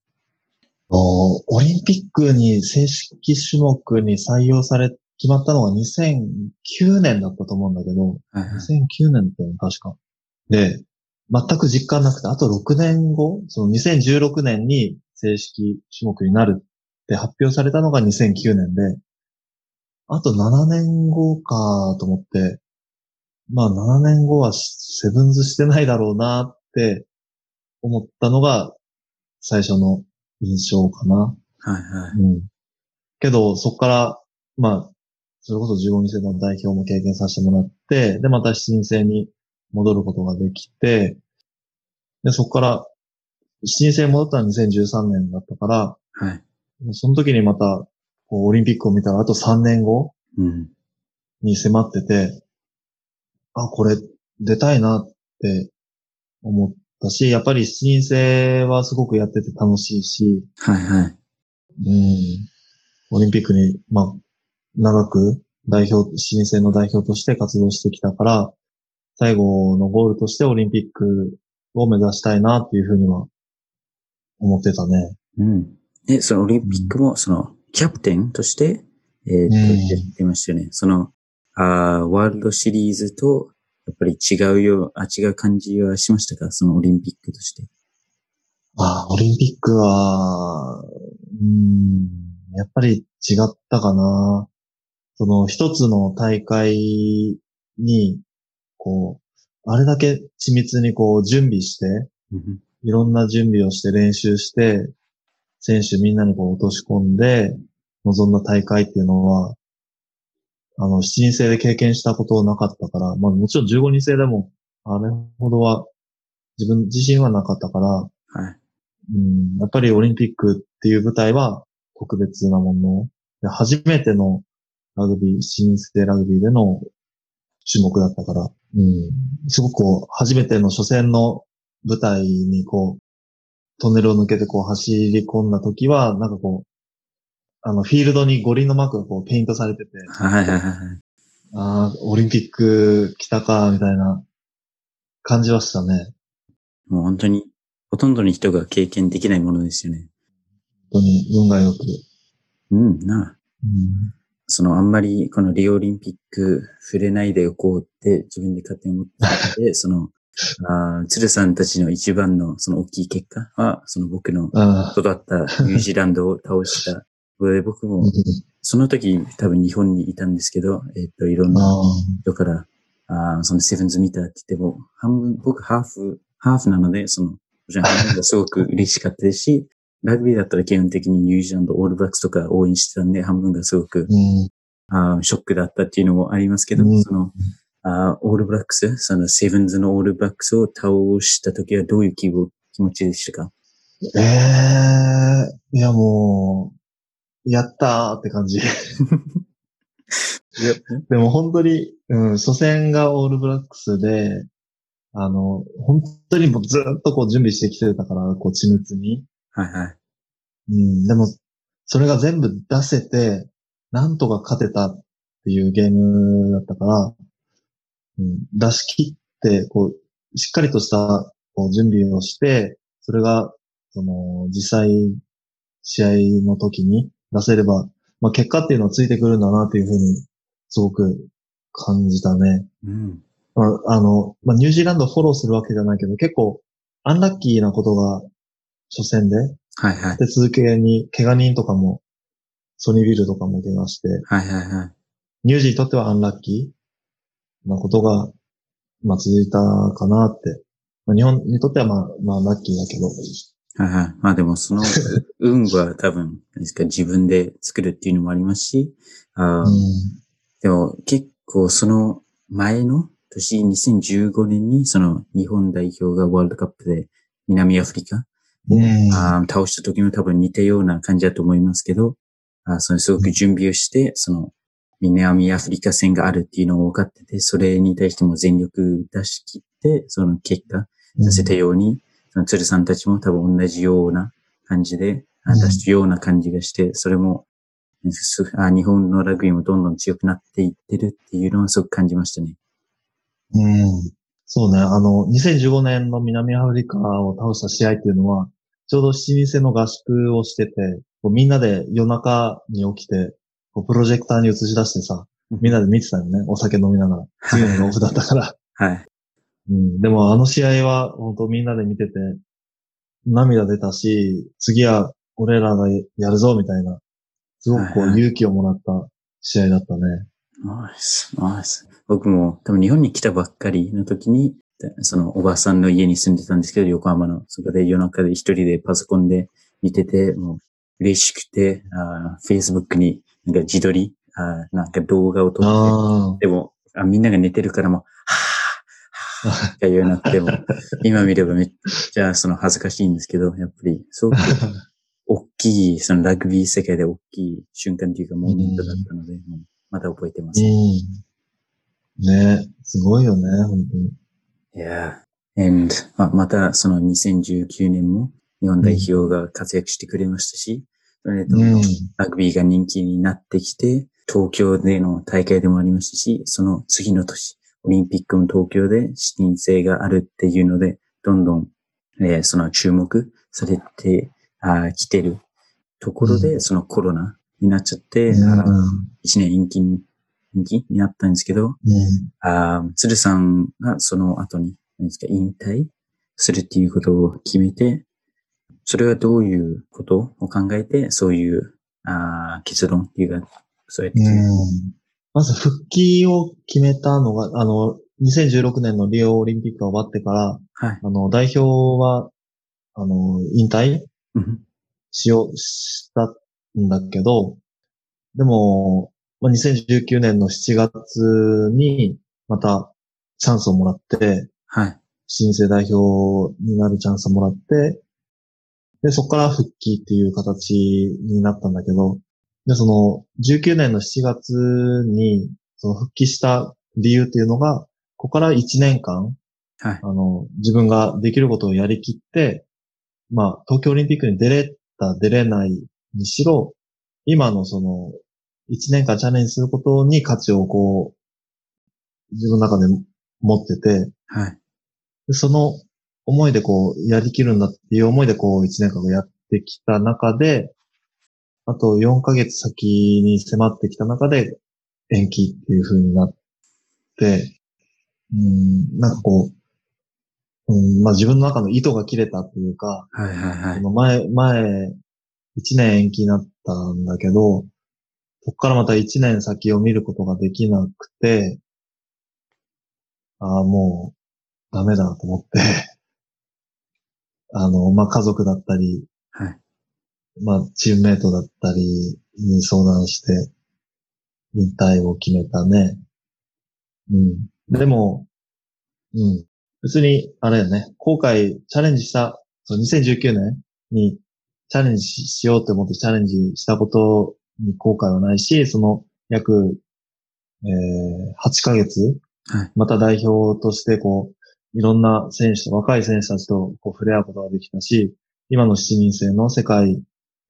おオリンピックに正式種目に採用され、決まったのが2009年だったと思うんだけど、はいはい。2009年だったよね、確か。で、全く実感なくて、あと6年後、その2016年に正式種目になるって発表されたのが2009年で、あと7年後かと思って、まあ7年後はセブンズしてないだろうなって思ったのが最初の印象かな。はいはい。うん。けど、そこから、まあ、それこそ15人制の代表も経験させてもらって、で、また7人制に戻ることができて、で、そこから、7人制に戻ったのは2013年だったから、はい。その時にまた、こう、オリンピックを見たら、あと3年後うん。に迫ってて、あ、これ、出たいなって思ったし、やっぱり7人制はすごくやってて楽しいし、はいはい。うん。オリンピックに、まあ、長く代表、新生の代表として活動してきたから、最後のゴールとしてオリンピックを目指したいなっていうふうには思ってたね。うん。で、そのオリンピックも、その、キャプテンとして、えーやってましたよね。その、あーワールドシリーズと、やっぱり違うよ、あ、違う感じはしましたか？そのオリンピックとして。ああ、オリンピックは、うん、やっぱり違ったかな。その一つの大会に、こう、あれだけ緻密にこう準備して、うんいろんな準備をして練習して、選手みんなにこう落とし込んで、臨んだ大会っていうのは、あの、7人制で経験したことなかったから、まあもちろん15人制でも、あれほどは、自分自身はなかったから、はい。うん、やっぱりオリンピックっていう舞台は特別なもの。で初めてのラグビー、7人制ラグビーでの種目だったから、うん、すごくこう、初めての初戦の舞台にこう、トンネルを抜けてこう走り込んだ時は、なんかこう、あの、フィールドに五輪のマークがこう、ペイントされてて、はいはいはいはい。ああ、オリンピック来たか、みたいな感じはしたね。もう本当に、ほとんどの人が経験できないものですよね。本当に運が良く。うん、なあ。うんそのあんまりこのリオオリンピック触れないでおこうって自分で勝手に思ってて、その、あー鶴さんたちの一番のその大きい結果は、その僕のあ育ったニュージーランドを倒した。僕もあ、その時多分日本にいたんですけど、えっ、と、いろんなあ人から、あーそのセブンズ見たって言っても、半分、僕ハーフ、ハーフなので、その、もちろん半分がすごく嬉しかったですし、ラグビーだったら基本的にニュージーランド、オールブラックスとか応援してたんで、半分がすごくうん。あーショックだったっていうのもありますけど、うん。その、あーオールブラックス、そのセブンズのオールブラックスを倒した時はどういう気分気持ちでしたか？ええいやもう、やったーって感じ。でも本当に、うん、初戦がオールブラックスで、あの、本当にもうずっとこう準備してきてたから、こう緻密に。はいはい。うん、でも、それが全部出せて、なんとか勝てたっていうゲームだったから、うん、出し切って、こう、しっかりとしたこう準備をして、それが、その、実際、試合の時に出せれば、まあ結果っていうのはついてくるんだなっていうふうに、すごく感じたね。うん。まあ、あの、まあ、ニュージーランドをフォローするわけじゃないけど、結構、アンラッキーなことが、初戦で、はいはい。で、続けに、怪我人とかも、ソニービルとかも怪我して、はいはいはい。ニュージーにとってはアンラッキーなことが、まあ、続いたかなって。まあ、日本にとってはまあ、まあ、ラッキーだけど。はいはい。まあでもその 運は多分、何ですか、自分で作るっていうのもありますし、あーうん。でも結構その前の年2015年にその日本代表がワールドカップで南アフリカ、うん。あー倒した時も多分似たような感じだと思いますけど、あーそのすごく準備をして、その南アフリカ戦があるっていうのを分かってて、それに対しても全力出し切って、その結果出せたように、その鶴さんたちも多分同じような感じで、あうん出したような感じがして、それも、日本のラグビーもどんどん強くなっていってるっていうのはすごく感じましたね。うん。そうね。あの、2015年の南アフリカを倒した試合っていうのは、ちょうど7人制の合宿をしてて、みんなで夜中に起きて、こうプロジェクターに映し出してさ、みんなで見てたよね。お酒飲みながら。次のオフだったから。はい。うん、でもあの試合は本当みんなで見てて、涙出たし、次は俺らがやるぞみたいな、すごくこはいはいう勇気をもらった試合だったね。ナイス、ナイス。僕も多分日本に来たばっかりの時に、そのおばさんの家に住んでたんですけど、横浜の。そこで夜中で一人でパソコンで見てて、もう嬉しくて、あー Facebook になんか自撮り、あーなんか動画を撮って、あでもあ、みんなが寝てるからもう、はぁ、はぁ、って言うようになっても、今見ればめっちゃその恥ずかしいんですけど、やっぱりすごく大きい、そのラグビー世界で大きい瞬間というかモーメントだったので、まだ覚えてまあ。す。うん。ねすごいよね、本当に。Yeah. And まあまたその2019年も日本代表が活躍してくれましたし、それでうん。ラグビーが人気になってきて、東京での大会でもありましたし、その次の年、オリンピックも東京で視認性があるっていうので、どんどん、えーその注目されてあー来てるところで、うんそのコロナになっちゃって、うんあー一年延期に延期になったんですけど、うん。あー鶴さんがその後に、何ですか、引退するっていうことを決めて、それはどういうことを考えて、そういうあー結論っていうか、そうやってまず復帰を決めたのが、あの、2016年のリオオリンピックが終わってから、はい。あの、代表は、あの、引退うんしよう、したんだけど、でも、まあ、2019年の7月に、また、チャンスをもらって、はい。新生代表になるチャンスをもらって、で、そこから復帰っていう形になったんだけど、で、その、19年の7月に、その復帰した理由っていうのが、ここから1年間、はい。あの、自分ができることをやりきって、まあ、東京オリンピックに出れた、出れないにしろ、今のその、1年間チャレンジすることに価値をこう、自分の中で持ってて、はい。でその思いでこう、やりきるんだっていう思いでこう、1年間やってきた中で、あと4ヶ月先に迫ってきた中で、延期っていう風になって、うん、なんかこう、うん、まあ自分の中の糸が切れたっていうか、はい。はい。はい。前、前、1年延期になったんだけど、そこからまた1年先を見ることができなくて、ああ、もう、ダメだと思って、あの、まあ、家族だったり、はい。まあ、チームメイトだったりに相談して、引退を決めたね。うん。でも、うん。別に、あれよね、後悔、チャレンジした、そう、2019年にチャレンジししようと思ってチャレンジしたことに後悔はないし、その約、えー、8ヶ月、はい。また代表としてこう、いろんな選手と、若い選手たちとこう触れ合うことができたし、今の7人制の世界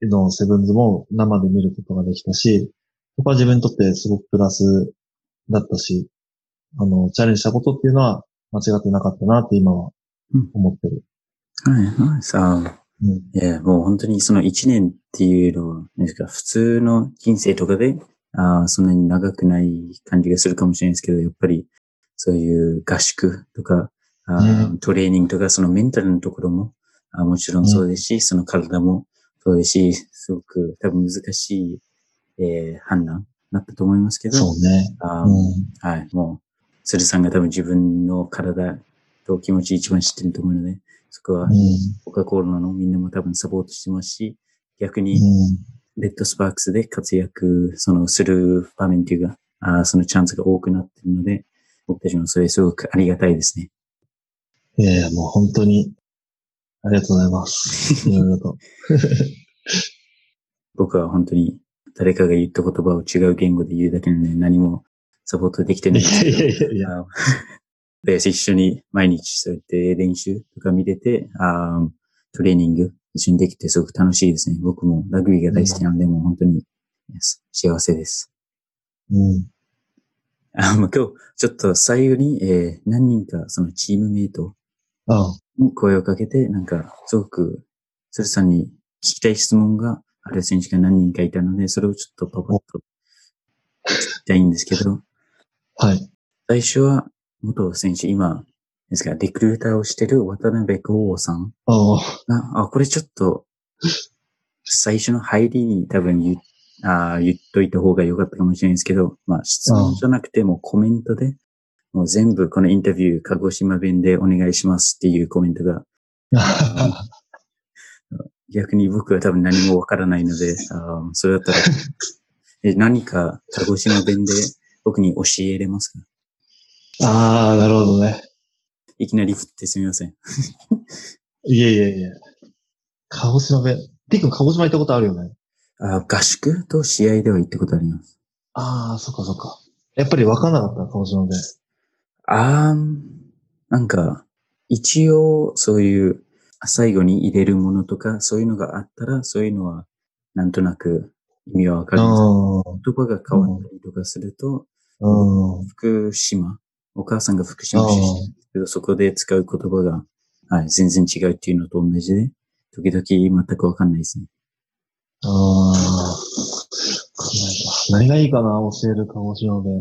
のセブンズも生で見ることができたし、そこは自分にとってすごくプラスだったし、あの、チャレンジしたことっていうのは間違ってなかったなって今は思ってる。はい、はい、さあ。うん。いや、もう本当にその一年っていうのは、ですか、普通の人生とかで、あーそんなに長くない感じがするかもしれないですけど、やっぱりそういう合宿とか、トレーニングとか、そのメンタルのところも、あーもちろんそうですし、その体もそうですし、すごく多分難しい、えー判断だったと思いますけど、そうね。あーうん。はい、もう、鶴さんが多分自分の体と気持ち一番知ってると思うので、そこはうん。コカ・コーラのみんなも多分サポートしてますし、逆にうん。レッドスパークスで活躍、そのする場面っていうか、あーそのチャンスが多くなってるので、僕たちもそれすごくありがたいですね。いやいや、もう本当に、ありがとうございます。いろいろと。僕は本当に誰かが言った言葉を違う言語で言うだけなので何もサポートできてないんですけど。いやいやいや。で、一緒に毎日そうやって練習とか見てて、あートレーニング一緒にできてすごく楽しいですね。僕もラグビーが大好きなので、もう本当に幸せです。うん。あもう今日、ちょっと最後に、えー何人かそのチームメイトあに声をかけて、なんか、すごく、鶴さんに聞きたい質問がある選手が何人かいたので、それをちょっとパパッと聞きたいんですけど、はい。最初は元選手、今、ですか、リクルーターをしてる渡辺剛さんあが、あ、これちょっと、最初の入りに多分言っあー言っといた方が良かったかもしれないですけど、まあ質問じゃなくてもコメントで、もう全部このインタビュー、鹿児島弁でお願いしますっていうコメントが、あ。逆に僕は多分何もわからないので、あーそれだったら、え何か鹿児島弁で僕に教えれますか？ああ、なるほどね。いきなり振ってすみません。いえいえいえ。鹿児島弁。ピックン鹿児島行ったことあるよね。あー合宿と試合では行ったことあります。ああ、そっかそっか。やっぱり分かんなかった、鹿児島弁。あー、なんか、一応、そういう、最後に入れるものとか、そういうのがあったら、そういうのは、なんとなく意味はわかるんですう言葉が変わったりとかすると。福島、お母さんが福島出身ですけど、そこで使う言葉が、はい、全然違うっていうのと同じで、時々全くわかんないですね。ああ。何がいいかな教える鹿児島弁。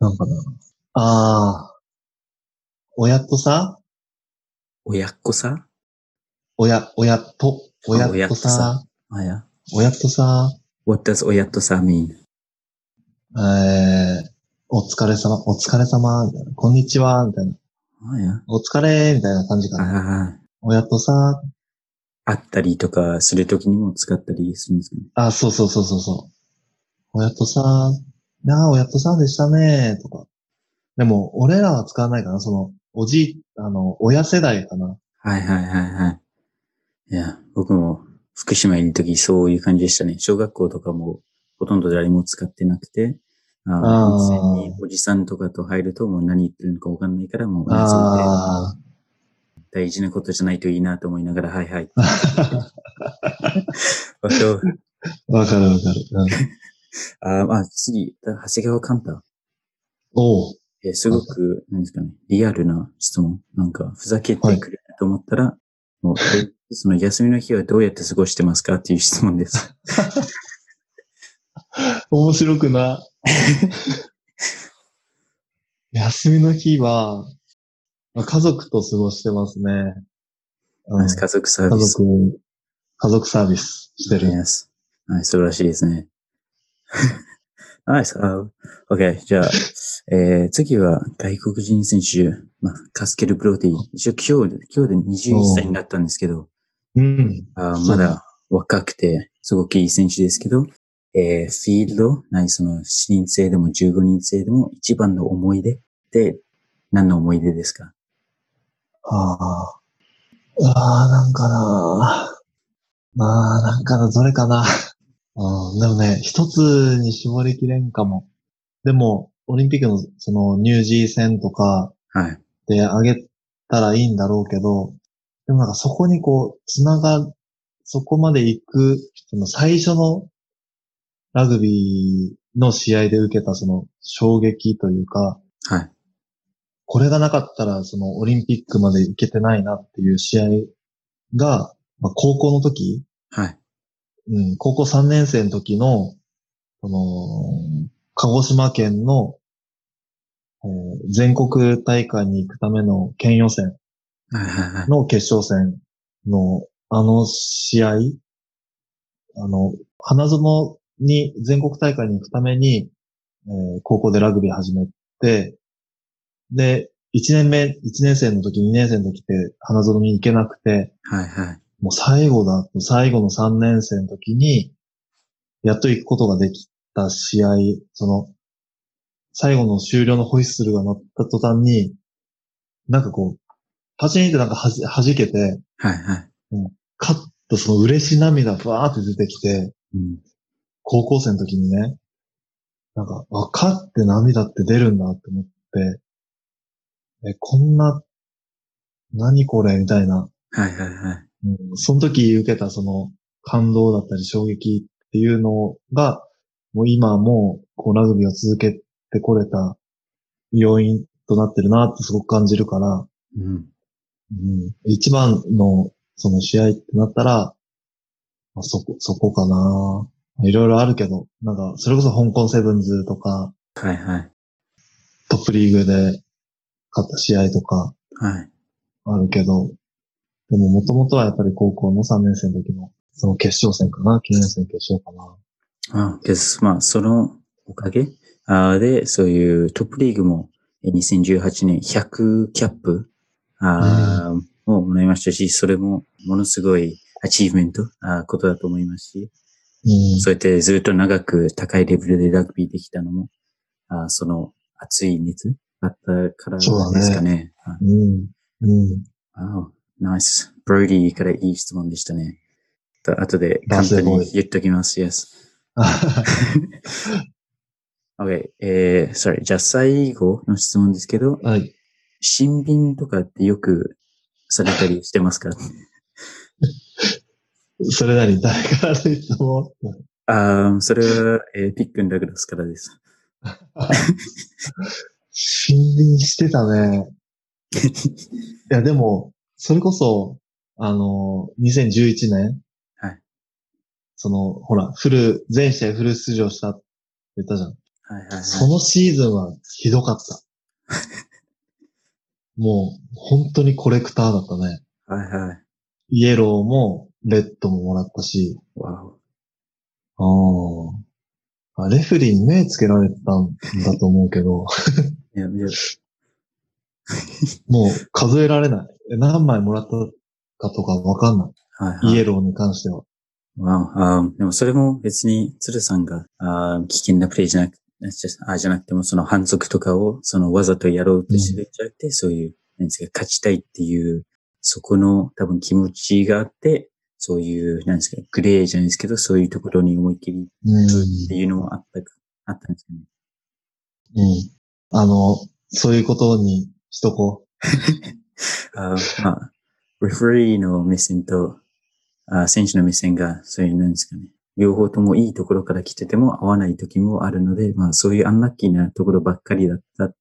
なんかな。ああ。親とさ？親っ子さ？親、親と、親親ととさ。親とさ What does 親とさ mean? えー、お疲れ様、お疲れ様、みたいな。こんにちは、みたいな。お疲れ、みたいな感じかな。あ親とさ、あ、あったりとかするときにも使ったりするんですかね。あ、そうそうそうそうそう。親とさ、なあ、親とさでしたね、とか。でも、俺らは使わないかな、その、おじい、あの、親世代かな。はいはいはいはい。いや、僕も福島にいるときそういう感じでしたね。小学校とかもほとんど誰も使ってなくて、ああー温泉におじさんとかと入るともう何言ってるのかわかんないからもう大事なことじゃないといいなと思いながら、はいはい。わかるあ、わかるわかる。うん、あーまあ、次、長谷川寛太。おう。えーすごく、何ですかね、リアルな質問。なんか、ふざけてくると思ったら、もう、えその休みの日はどうやって過ごしてますかっていう質問です。面白くな。休みの日は、まあ家族と過ごしてますね。うん家族サー家ビス。族、家族サービスしてる。Yes. はい、素晴らしいですね。Nice. Uh, OK. じゃあ、えー、次は外国人選手、まあ、カスケル・ブローティ。一応今日で、今日で21歳になったんですけど、うん。あまだ若くて、すごくいい選手ですけど、えー、フィールド、ないその4人制でも15人制でも一番の思い出？って何の思い出ですか？ああ。ああ、なんかな。まあ、なんかな、どれかな。うん、でもね、一つに絞りきれんかも。でも、オリンピックのそのニュージー戦とかはい。で上げたらいいんだろうけど、でもなんかそこにこう、つながそこまで行く、その最初のラグビーの試合で受けたその衝撃というか、はい。これがなかったらそのオリンピックまで行けてないなっていう試合が、まあ、高校の時、はい。うん、高校3年生の時の、その、鹿児島県の、えー全国大会に行くための県予選。の決勝戦のあの試合、あの、花園に全国大会に行くために、えー高校でラグビー始めて、で、1年目、1年生の時、2年生の時って花園に行けなくて、はいはい。もう最後だと、最後の3年生の時に、やっと行くことができた試合、その、最後の終了のホイッスルが鳴った途端に、なんかこう、パチンってなんかはじ弾けて、はいはい。カッとその嬉し涙ふわーって出てきて、うん。高校生の時にね、なんか、あ、勝って涙って出るんだって思って、え、こんな、何これみたいな、はいはいはい。うん、その時受けたその感動だったり衝撃っていうのが、もう今もこうラグビーを続けてこれた要因となってるなってすごく感じるから、うん。うん、一番のその試合ってなったら、まあ、そこ、そこかな。いろいろあるけど、なんか、それこそ香港セブンズとか、はいはい。トップリーグで勝った試合とかはい。あるけど、でももともとはやっぱり高校の3年生の時のその決勝戦かな、9年生決勝かな？あ、けど、まあ、そのおかげ？あで、そういうトップリーグもえ2018年100キャップ？あーをもらいましたし、それもものすごいアチーブメント？あことだと思いますし、うん。そうやってずっと長く高いレベルでラグビーできたのも、あその熱い熱があったからですかね。あうん。うん。あナイス。ブロディからいい質問でしたね。と後でバ簡単に言っときます。Yes. Okay. えー、sorry. じゃあ最後の質問ですけど、はい。新品とかってよくされたりしてますか？それなりに誰からの質問？あーそれは、えーピックン・ダグラスからです。新品してたね。いや、でも、それこそ、あの、2011年。はい。その、ほら、フル、全試合フル出場したって言ったじゃん。はいはいはい。そのシーズンはひどかった。もう、本当にコレクターだったね。はいはい。イエローも、レッドももらったし、わああ。あレフェリーに目つけられてたんだと思うけど、お。いや、いや もう数えられない。え何枚もらったかとかわかんない。はいはい。イエローに関しては。わおあーでもそれも別に鶴さんがあー危険なプレイじゃなくあじゃなくてもその反則とかをそのわざとやろうとしてるんじゃなくて、そういう、なんですか、勝ちたいっていう、そこの多分気持ちがあって、そういう、なんですか、グレーじゃないですけど、そういうところに思いっきりうん。っていうのもあったか、あったんですかね。うん。あの、そういうことにしとこ あーまあ、レフェリーの目線と、あー選手の目線が、そういう、なんですかね。両方ともいいところから来てても合わない時もあるので、まあそういうアンラッキーなところばっかりだった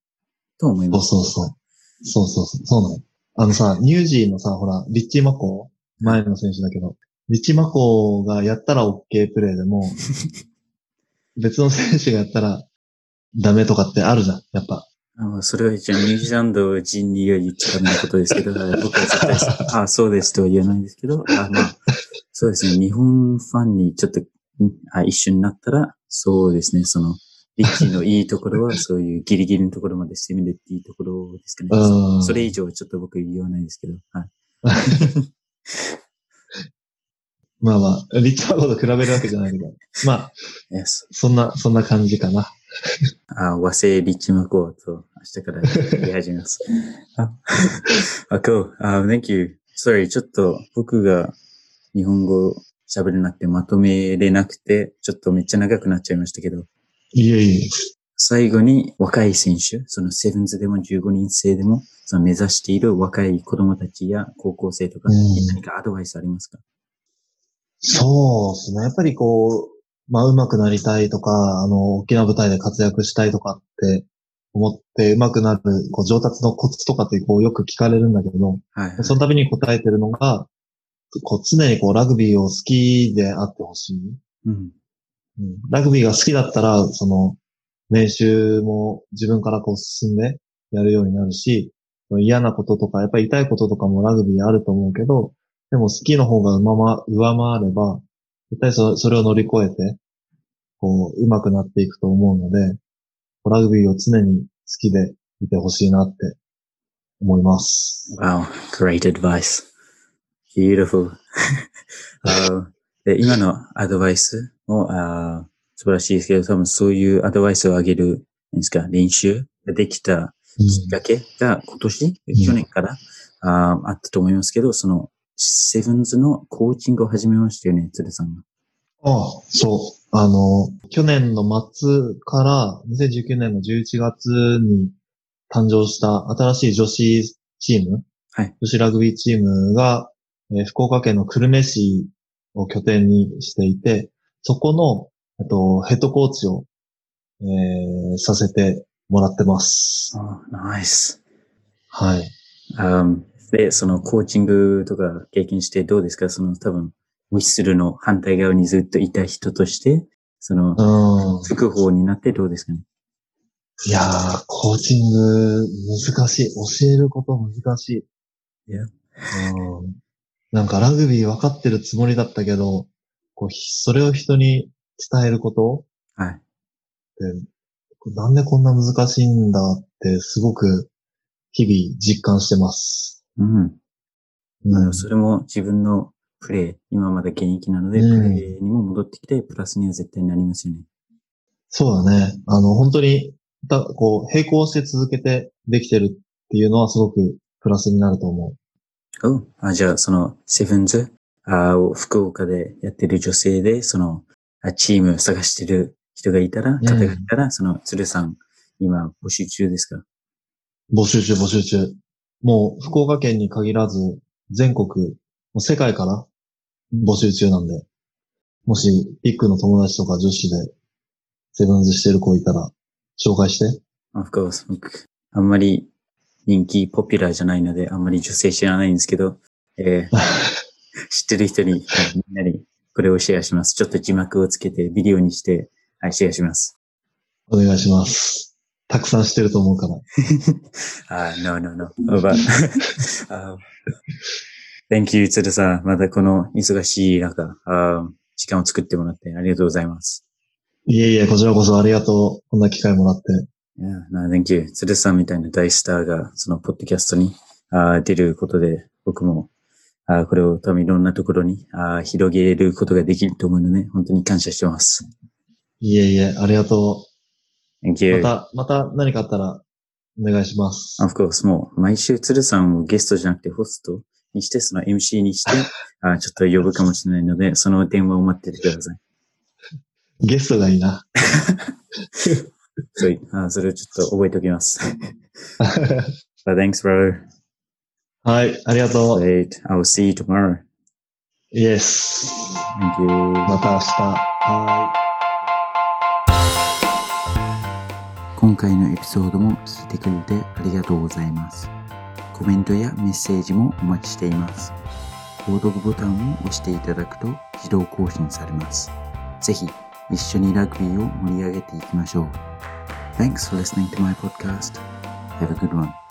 と思いうそうます。そうそう。そうそうそう。そうなの。あのさ、ニュージーのさ、ほら、リッチー・マコー前の選手だけど、リッチー・マコーがやったら OK プレーでも、別の選手がやったらダメとかってあるじゃん、やっぱ。あまあそれは一応ニュージーランド人には言っちゃダメなことですけど、はい僕は絶対あそうですとは言わないですけど、あまあ、そうですね、日本ファンにちょっとんあ一緒になったら、そうですね、その、リッチーのいいところは、そういうギリギリのところまで攻めるっていうところですかね。うんそれ以上はちょっと僕言わないですけど、はい。まあまあ、リッチー・マコーと比べるわけじゃないけど、まあ.そんな、そんな感じかな。あ、和製リッチマコーと明日から言い始めます。あ、あ、cool. あ、thank you. Sorry, ちょっと僕が日本語喋れなくてまとめれなくて、ちょっとめっちゃ長くなっちゃいましたけど、いえいえ。最後に若い選手、そのセブンズでも15人制でも、その目指している若い子供たちや高校生とか何かアドバイスありますか、そうですね。やっぱりこう、まあ、上手くなりたいとか、あの、大きな舞台で活躍したいとかって思って上手くなる、こう、上達のコツとかってこう、よく聞かれるんだけど、はい。その度に答えてるのが、こう、常にこう、ラグビーを好きであってほしい。うん。うんラグビーが好きだったら、その、練習も自分からこう進んでやるようになるし、嫌なこととか、やっぱり痛いこととかもラグビーあると思うけど、でも好きの方が上回上回れば、絶対そそれを乗り越えて、こう、上手くなっていくと思うので、ラグビーを常に好きでいてほしいなって思います。Wow, great advice. Beautiful. 今のアドバイス？も素晴らしいですけど、多分そういうアドバイスをあげる、何ですか、練習ができたきっかけが今年、ん去年から？あーあったと思いますけど、そのセブンズのコーチングを始めましたよね、鶴さんが。ああ、そう。あの、去年の末から2019年の11月に誕生した新しい女子チーム、はい女子ラグビーチームが、えー福岡県の久留米市を拠点にしていて、そこの、えっと、ヘッドコーチを、えーさせてもらってます。ナイス。はい。で、そのコーチングとか経験してどうですか？その多分、ウィッスルの反対側にずっといた人として、その、うん。副法になってどうですかね？いやー、コーチング難しい。教えること難しい。Yeah. うん。なんかラグビー分かってるつもりだったけど、こう、ひそれを人に伝えること？はい。って、なんでこんな難しいんだってすごく日々実感してます。うん。うん。それも自分のプレー、今まだ現役なので、うんプレーにも戻ってきて、プラスには絶対なりますよね。そうだね。あの、本当に、だこう、並行して続けてできてるっていうのはすごくプラスになると思おあじゃあ、その、セブンズあを福岡でやってる女性で、その、あチーム探してる人がいたら、方がいたら、その、鶴さん、今、募集中ですか？う。募集中、募集中。もう、福岡県に限らず、全国、もう世界から募集中なんで、もし、ピックの友達とか女子で、セブンズしてる子いたら、紹介して。Of course. 僕、あんまり人気、ポピュラーじゃないので、あんまり女性知らないんですけど、えー 知ってる人に、はいみんなにこれをシェアします。ちょっと字幕をつけて、ビデオにして、はい、シェアします。お願いします。たくさんしてると思うから。あ、no, no, no. But, uh, thank you, 鶴さん。またこの忙しい中、あ時間を作ってもらってありがとうございます。いえいえ、こちらこそありがとう。こんな機会もらって。Yeah, no, thank you. 鶴さんみたいな大スターが、その、ポッドキャストにあ出ることで、僕も、あこれを多分いろんなところにあ広げることができると思うので、本当に感謝してます。いえいえ、ありがと Thank う。you. また、また何かあったら、お願いします。Of course, もう、毎週鶴さんをゲストじゃなくてホストにして、その MC にして、あちょっと呼ぶかもしれないので、その電話を待っててください。ゲストがいいな。そうあそれをちょっと覚えておきます。But thanks, bro. はい、ありがとう。Great. I will see you tomorrow. イエス。Thank you. また明日。は今回のエピソードも聞いてくれてありがとうございます。コメントやメッセージもお待ちしています。購読ボタンを押していただくと自動更新されます。ぜひ一緒にラグビーを盛り上げていきましょう。Thanks for listening to my podcast. Have a good one.